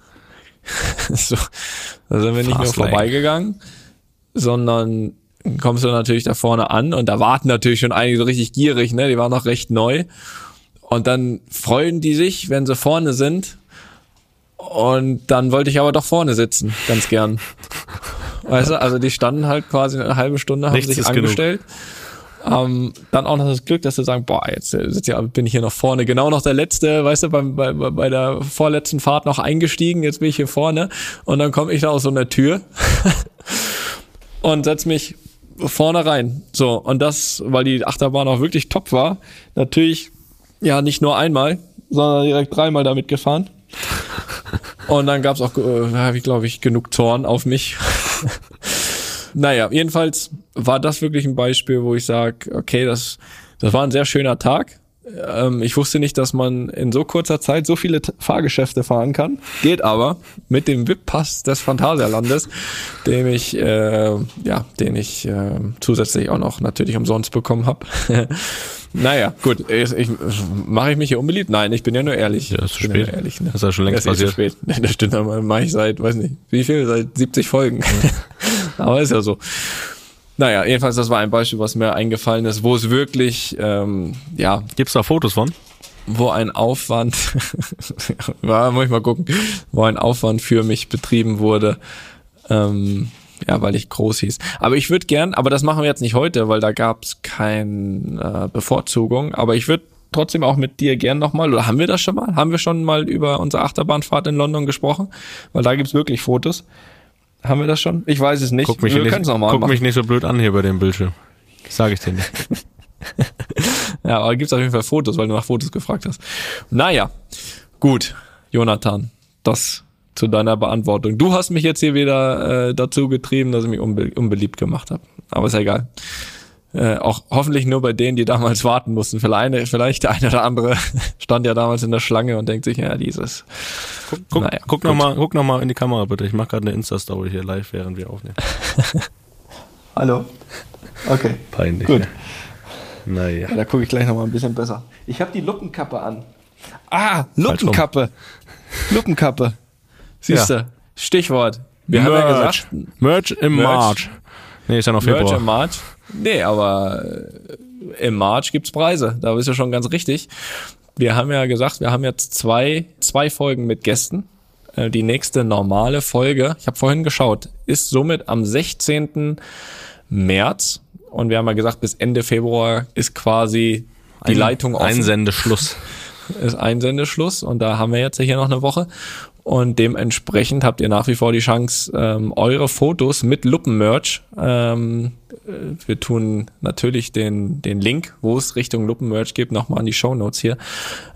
[LAUGHS]
so, da sind wir nicht nur vorbeigegangen, sondern kommst du natürlich da vorne an und da warten natürlich schon einige so richtig gierig, ne? Die waren noch recht neu. Und dann freuen die sich, wenn sie vorne sind. Und dann wollte ich aber doch vorne sitzen, ganz gern. [LAUGHS] Weißt du, also die standen halt quasi eine halbe Stunde, haben
Nichts
sich angestellt. Ähm, dann auch noch das Glück, dass sie sagen, boah, jetzt äh, bin ich hier noch vorne. Genau noch der letzte, weißt du, bei, bei bei der vorletzten Fahrt noch eingestiegen, jetzt bin ich hier vorne. Und dann komme ich da aus so einer Tür [LAUGHS] und setz mich vorne rein. So, und das, weil die Achterbahn auch wirklich top war, natürlich, ja, nicht nur einmal, sondern direkt dreimal damit gefahren. [LAUGHS] Und dann gab's auch, äh, habe ich glaube ich, genug Zorn auf mich. [LAUGHS] naja, jedenfalls war das wirklich ein Beispiel, wo ich sage, okay, das, das war ein sehr schöner Tag. Ähm, ich wusste nicht, dass man in so kurzer Zeit so viele T Fahrgeschäfte fahren kann. Geht aber mit dem VIP-Pass des Phantasialandes, den ich, äh, ja, den ich äh, zusätzlich auch noch natürlich umsonst bekommen habe. [LAUGHS] naja, gut, ich, ich, mache ich mich hier unbeliebt? Nein, ich bin ja nur ehrlich.
Ja, ist zu spät.
Ja ehrlich, ne?
Das ist ja schon längst
Das ist
passiert.
zu spät. [LAUGHS] Das stimmt, aber mache ich seit, weiß nicht, wie viel? Seit 70 Folgen. [LAUGHS] aber ist ja so. Naja, jedenfalls, das war ein Beispiel, was mir eingefallen ist, wo es wirklich, ähm, ja,
Gibt's da Fotos von?
wo ein Aufwand, [LAUGHS] ja, muss ich mal gucken, wo ein Aufwand für mich betrieben wurde, ähm, ja, weil ich groß hieß. Aber ich würde gern, aber das machen wir jetzt nicht heute, weil da gab's keine äh, Bevorzugung, aber ich würde trotzdem auch mit dir gern nochmal, oder haben wir das schon mal? Haben wir schon mal über unsere Achterbahnfahrt in London gesprochen? Weil da gibt's wirklich Fotos. Haben wir das schon? Ich weiß es nicht.
Guck mich,
wir
nicht, guck
machen.
mich nicht so blöd an hier bei dem Bildschirm. Sag ich dir nicht. [LAUGHS]
Ja, aber gibt's auf jeden Fall Fotos, weil du nach Fotos gefragt hast. Naja, gut, Jonathan, das zu deiner Beantwortung. Du hast mich jetzt hier wieder äh, dazu getrieben, dass ich mich unbe unbeliebt gemacht habe. Aber ist ja egal. Äh, auch hoffentlich nur bei denen, die damals warten mussten. Vielleicht, vielleicht der eine oder andere [LAUGHS] stand ja damals in der Schlange und denkt sich, ja, dieses.
Guck, guck,
Naja,
guck,
gut.
noch mal, guck noch mal in die Kamera bitte. Ich mache gerade eine Insta-Story hier live, während wir aufnehmen. [LAUGHS]
Hallo. Okay.
Peinlich.
Gut.
Ne? Naja.
Da gucke ich gleich noch mal ein bisschen besser. Ich habe die Luppenkappe an. Ah, Luppenkappe. Luppenkappe. Siehst
Ja.
du? Stichwort. Wir haben ja gesagt,
Merch im
Merch.
March. Nee, ist ja noch
Merch
Februar.
im March. Nee, aber äh, im March gibt's Preise. Da bist du schon ganz richtig. Wir haben ja gesagt, wir haben jetzt zwei, zwei Folgen mit Gästen. Äh, Die nächste normale Folge, ich habe vorhin geschaut, ist somit am 16. März. Und wir haben ja gesagt, bis Ende Februar ist quasi die
Ein-
Leitung offen
Einsendeschluss.
ist Einsendeschluss und da haben wir jetzt hier noch eine Woche. Und dementsprechend habt ihr nach wie vor die Chance, ähm, eure Fotos mit Luppenmerch. Ähm, äh, wir tun natürlich den, den Link, wo es Richtung Luppenmerch geht, nochmal in die Shownotes hier.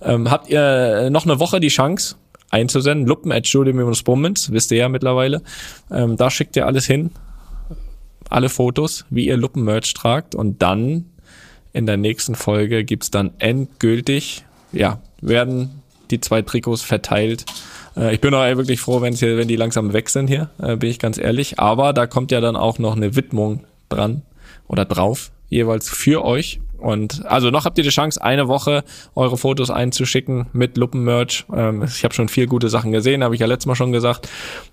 Ähm, habt ihr noch eine Woche die Chance einzusenden? Luppen at Julie-Bummens, wisst ihr ja mittlerweile. Ähm, da schickt ihr alles hin. Alle Fotos, wie ihr Luppenmerch tragt. Und dann in der nächsten Folge gibt's dann endgültig ja, werden die zwei Trikots verteilt. Äh, ich bin auch wirklich froh, wenn hier, wenn die langsam weg sind hier, äh, bin ich ganz ehrlich. Aber da kommt ja dann auch noch eine Widmung dran oder drauf, jeweils für euch. Und also noch habt ihr die Chance, eine Woche eure Fotos einzuschicken mit Luppenmerch. Ähm, ich habe schon viel gute Sachen gesehen, habe ich ja letztes Mal schon gesagt.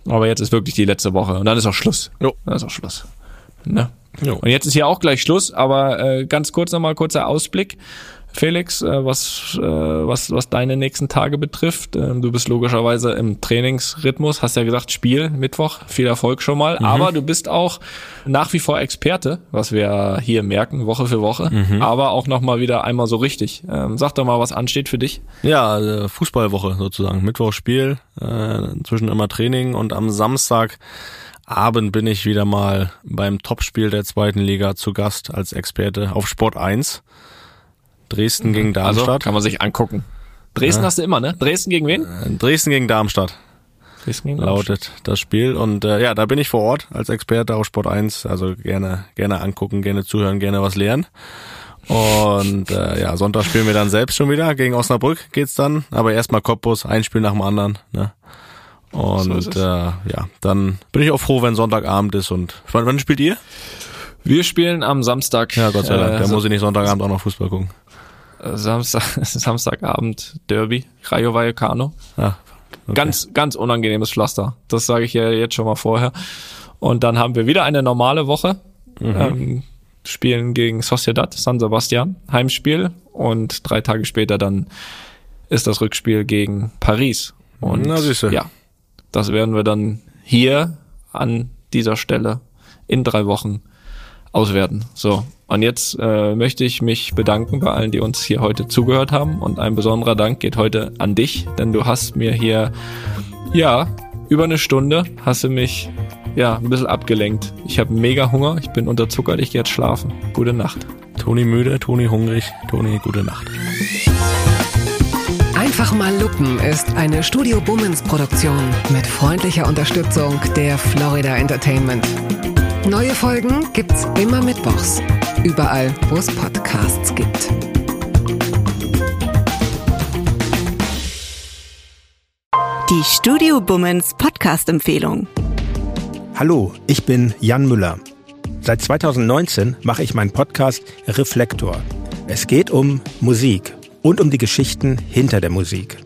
Aber jetzt ist wirklich die letzte Woche und dann ist auch Schluss.
Jo.
Dann ist auch Schluss. Ne?
Jo.
Und jetzt ist hier auch gleich Schluss, aber äh, ganz kurz nochmal kurzer Ausblick. Felix, äh, was, äh, was, was deine nächsten Tage betrifft. Ähm, du bist logischerweise im Trainingsrhythmus, hast ja gesagt, Spiel Mittwoch, viel Erfolg schon mal, aber du bist auch nach wie vor Experte, was wir hier merken, Woche für Woche, aber auch nochmal wieder einmal so richtig. Ähm, sag doch mal, was ansteht für dich.
Ja, äh, Fußballwoche sozusagen. Mittwoch Spiel, äh, inzwischen immer Training und am Samstagabend bin ich wieder mal beim Topspiel der zweiten Liga zu Gast als Experte auf Sport 1. Dresden gegen
Also
Darmstadt.
kann man sich angucken. Dresden hast du immer, ne? Dresden gegen wen?
Äh, Dresden gegen Darmstadt
Dresden gegen
lautet das Spiel. Und äh, ja, da bin ich vor Ort als Experte auf Sport 1. Also gerne, gerne angucken, gerne zuhören, gerne was lernen. Und äh, ja, Sonntag spielen wir dann selbst schon wieder. Gegen Osnabrück geht's dann. Aber erstmal Cottbus, ein Spiel nach dem anderen. Ne? Und
So
äh, ja, dann bin ich auch froh, wenn Sonntagabend ist. Und wann, wann spielt ihr?
Wir spielen am Samstag.
Ja, Gott sei Dank.
äh,
da muss ich nicht Sonntagabend auch noch Fußball gucken.
Samstag, [LAUGHS] Samstagabend Derby, Rayo Vallecano.
Ah, okay.
Ganz, ganz unangenehmes Pflaster. Das sage ich ja jetzt schon mal vorher. Und dann haben wir wieder eine normale Woche.
Mhm.
Ähm, spielen gegen Sociedad San Sebastian, Heimspiel. Und drei Tage später dann ist das Rückspiel gegen Paris. Und
Na, siehste.
ja, das werden wir dann hier an dieser Stelle in drei Wochen auswerten. So, und jetzt äh, möchte ich mich bedanken bei allen, die uns hier heute zugehört haben. Und ein besonderer Dank geht heute an dich, denn du hast mir hier, ja, über eine Stunde hast du mich, ja, ein bisschen abgelenkt. Ich habe mega Hunger, ich bin unterzuckert, ich gehe jetzt schlafen. Gute Nacht.
Toni müde, Toni hungrig, Toni gute Nacht.
Einfach mal Lupen ist eine Studio Bummens Produktion mit freundlicher Unterstützung der Florida Entertainment. Neue Folgen gibt's immer mittwochs. Überall, wo es Podcasts gibt.
Die Studio Bummens Podcast-Empfehlung.
Hallo, ich bin Jan Müller. Seit 2019 mache ich meinen Podcast Reflektor. Es geht um Musik und um die Geschichten hinter der Musik.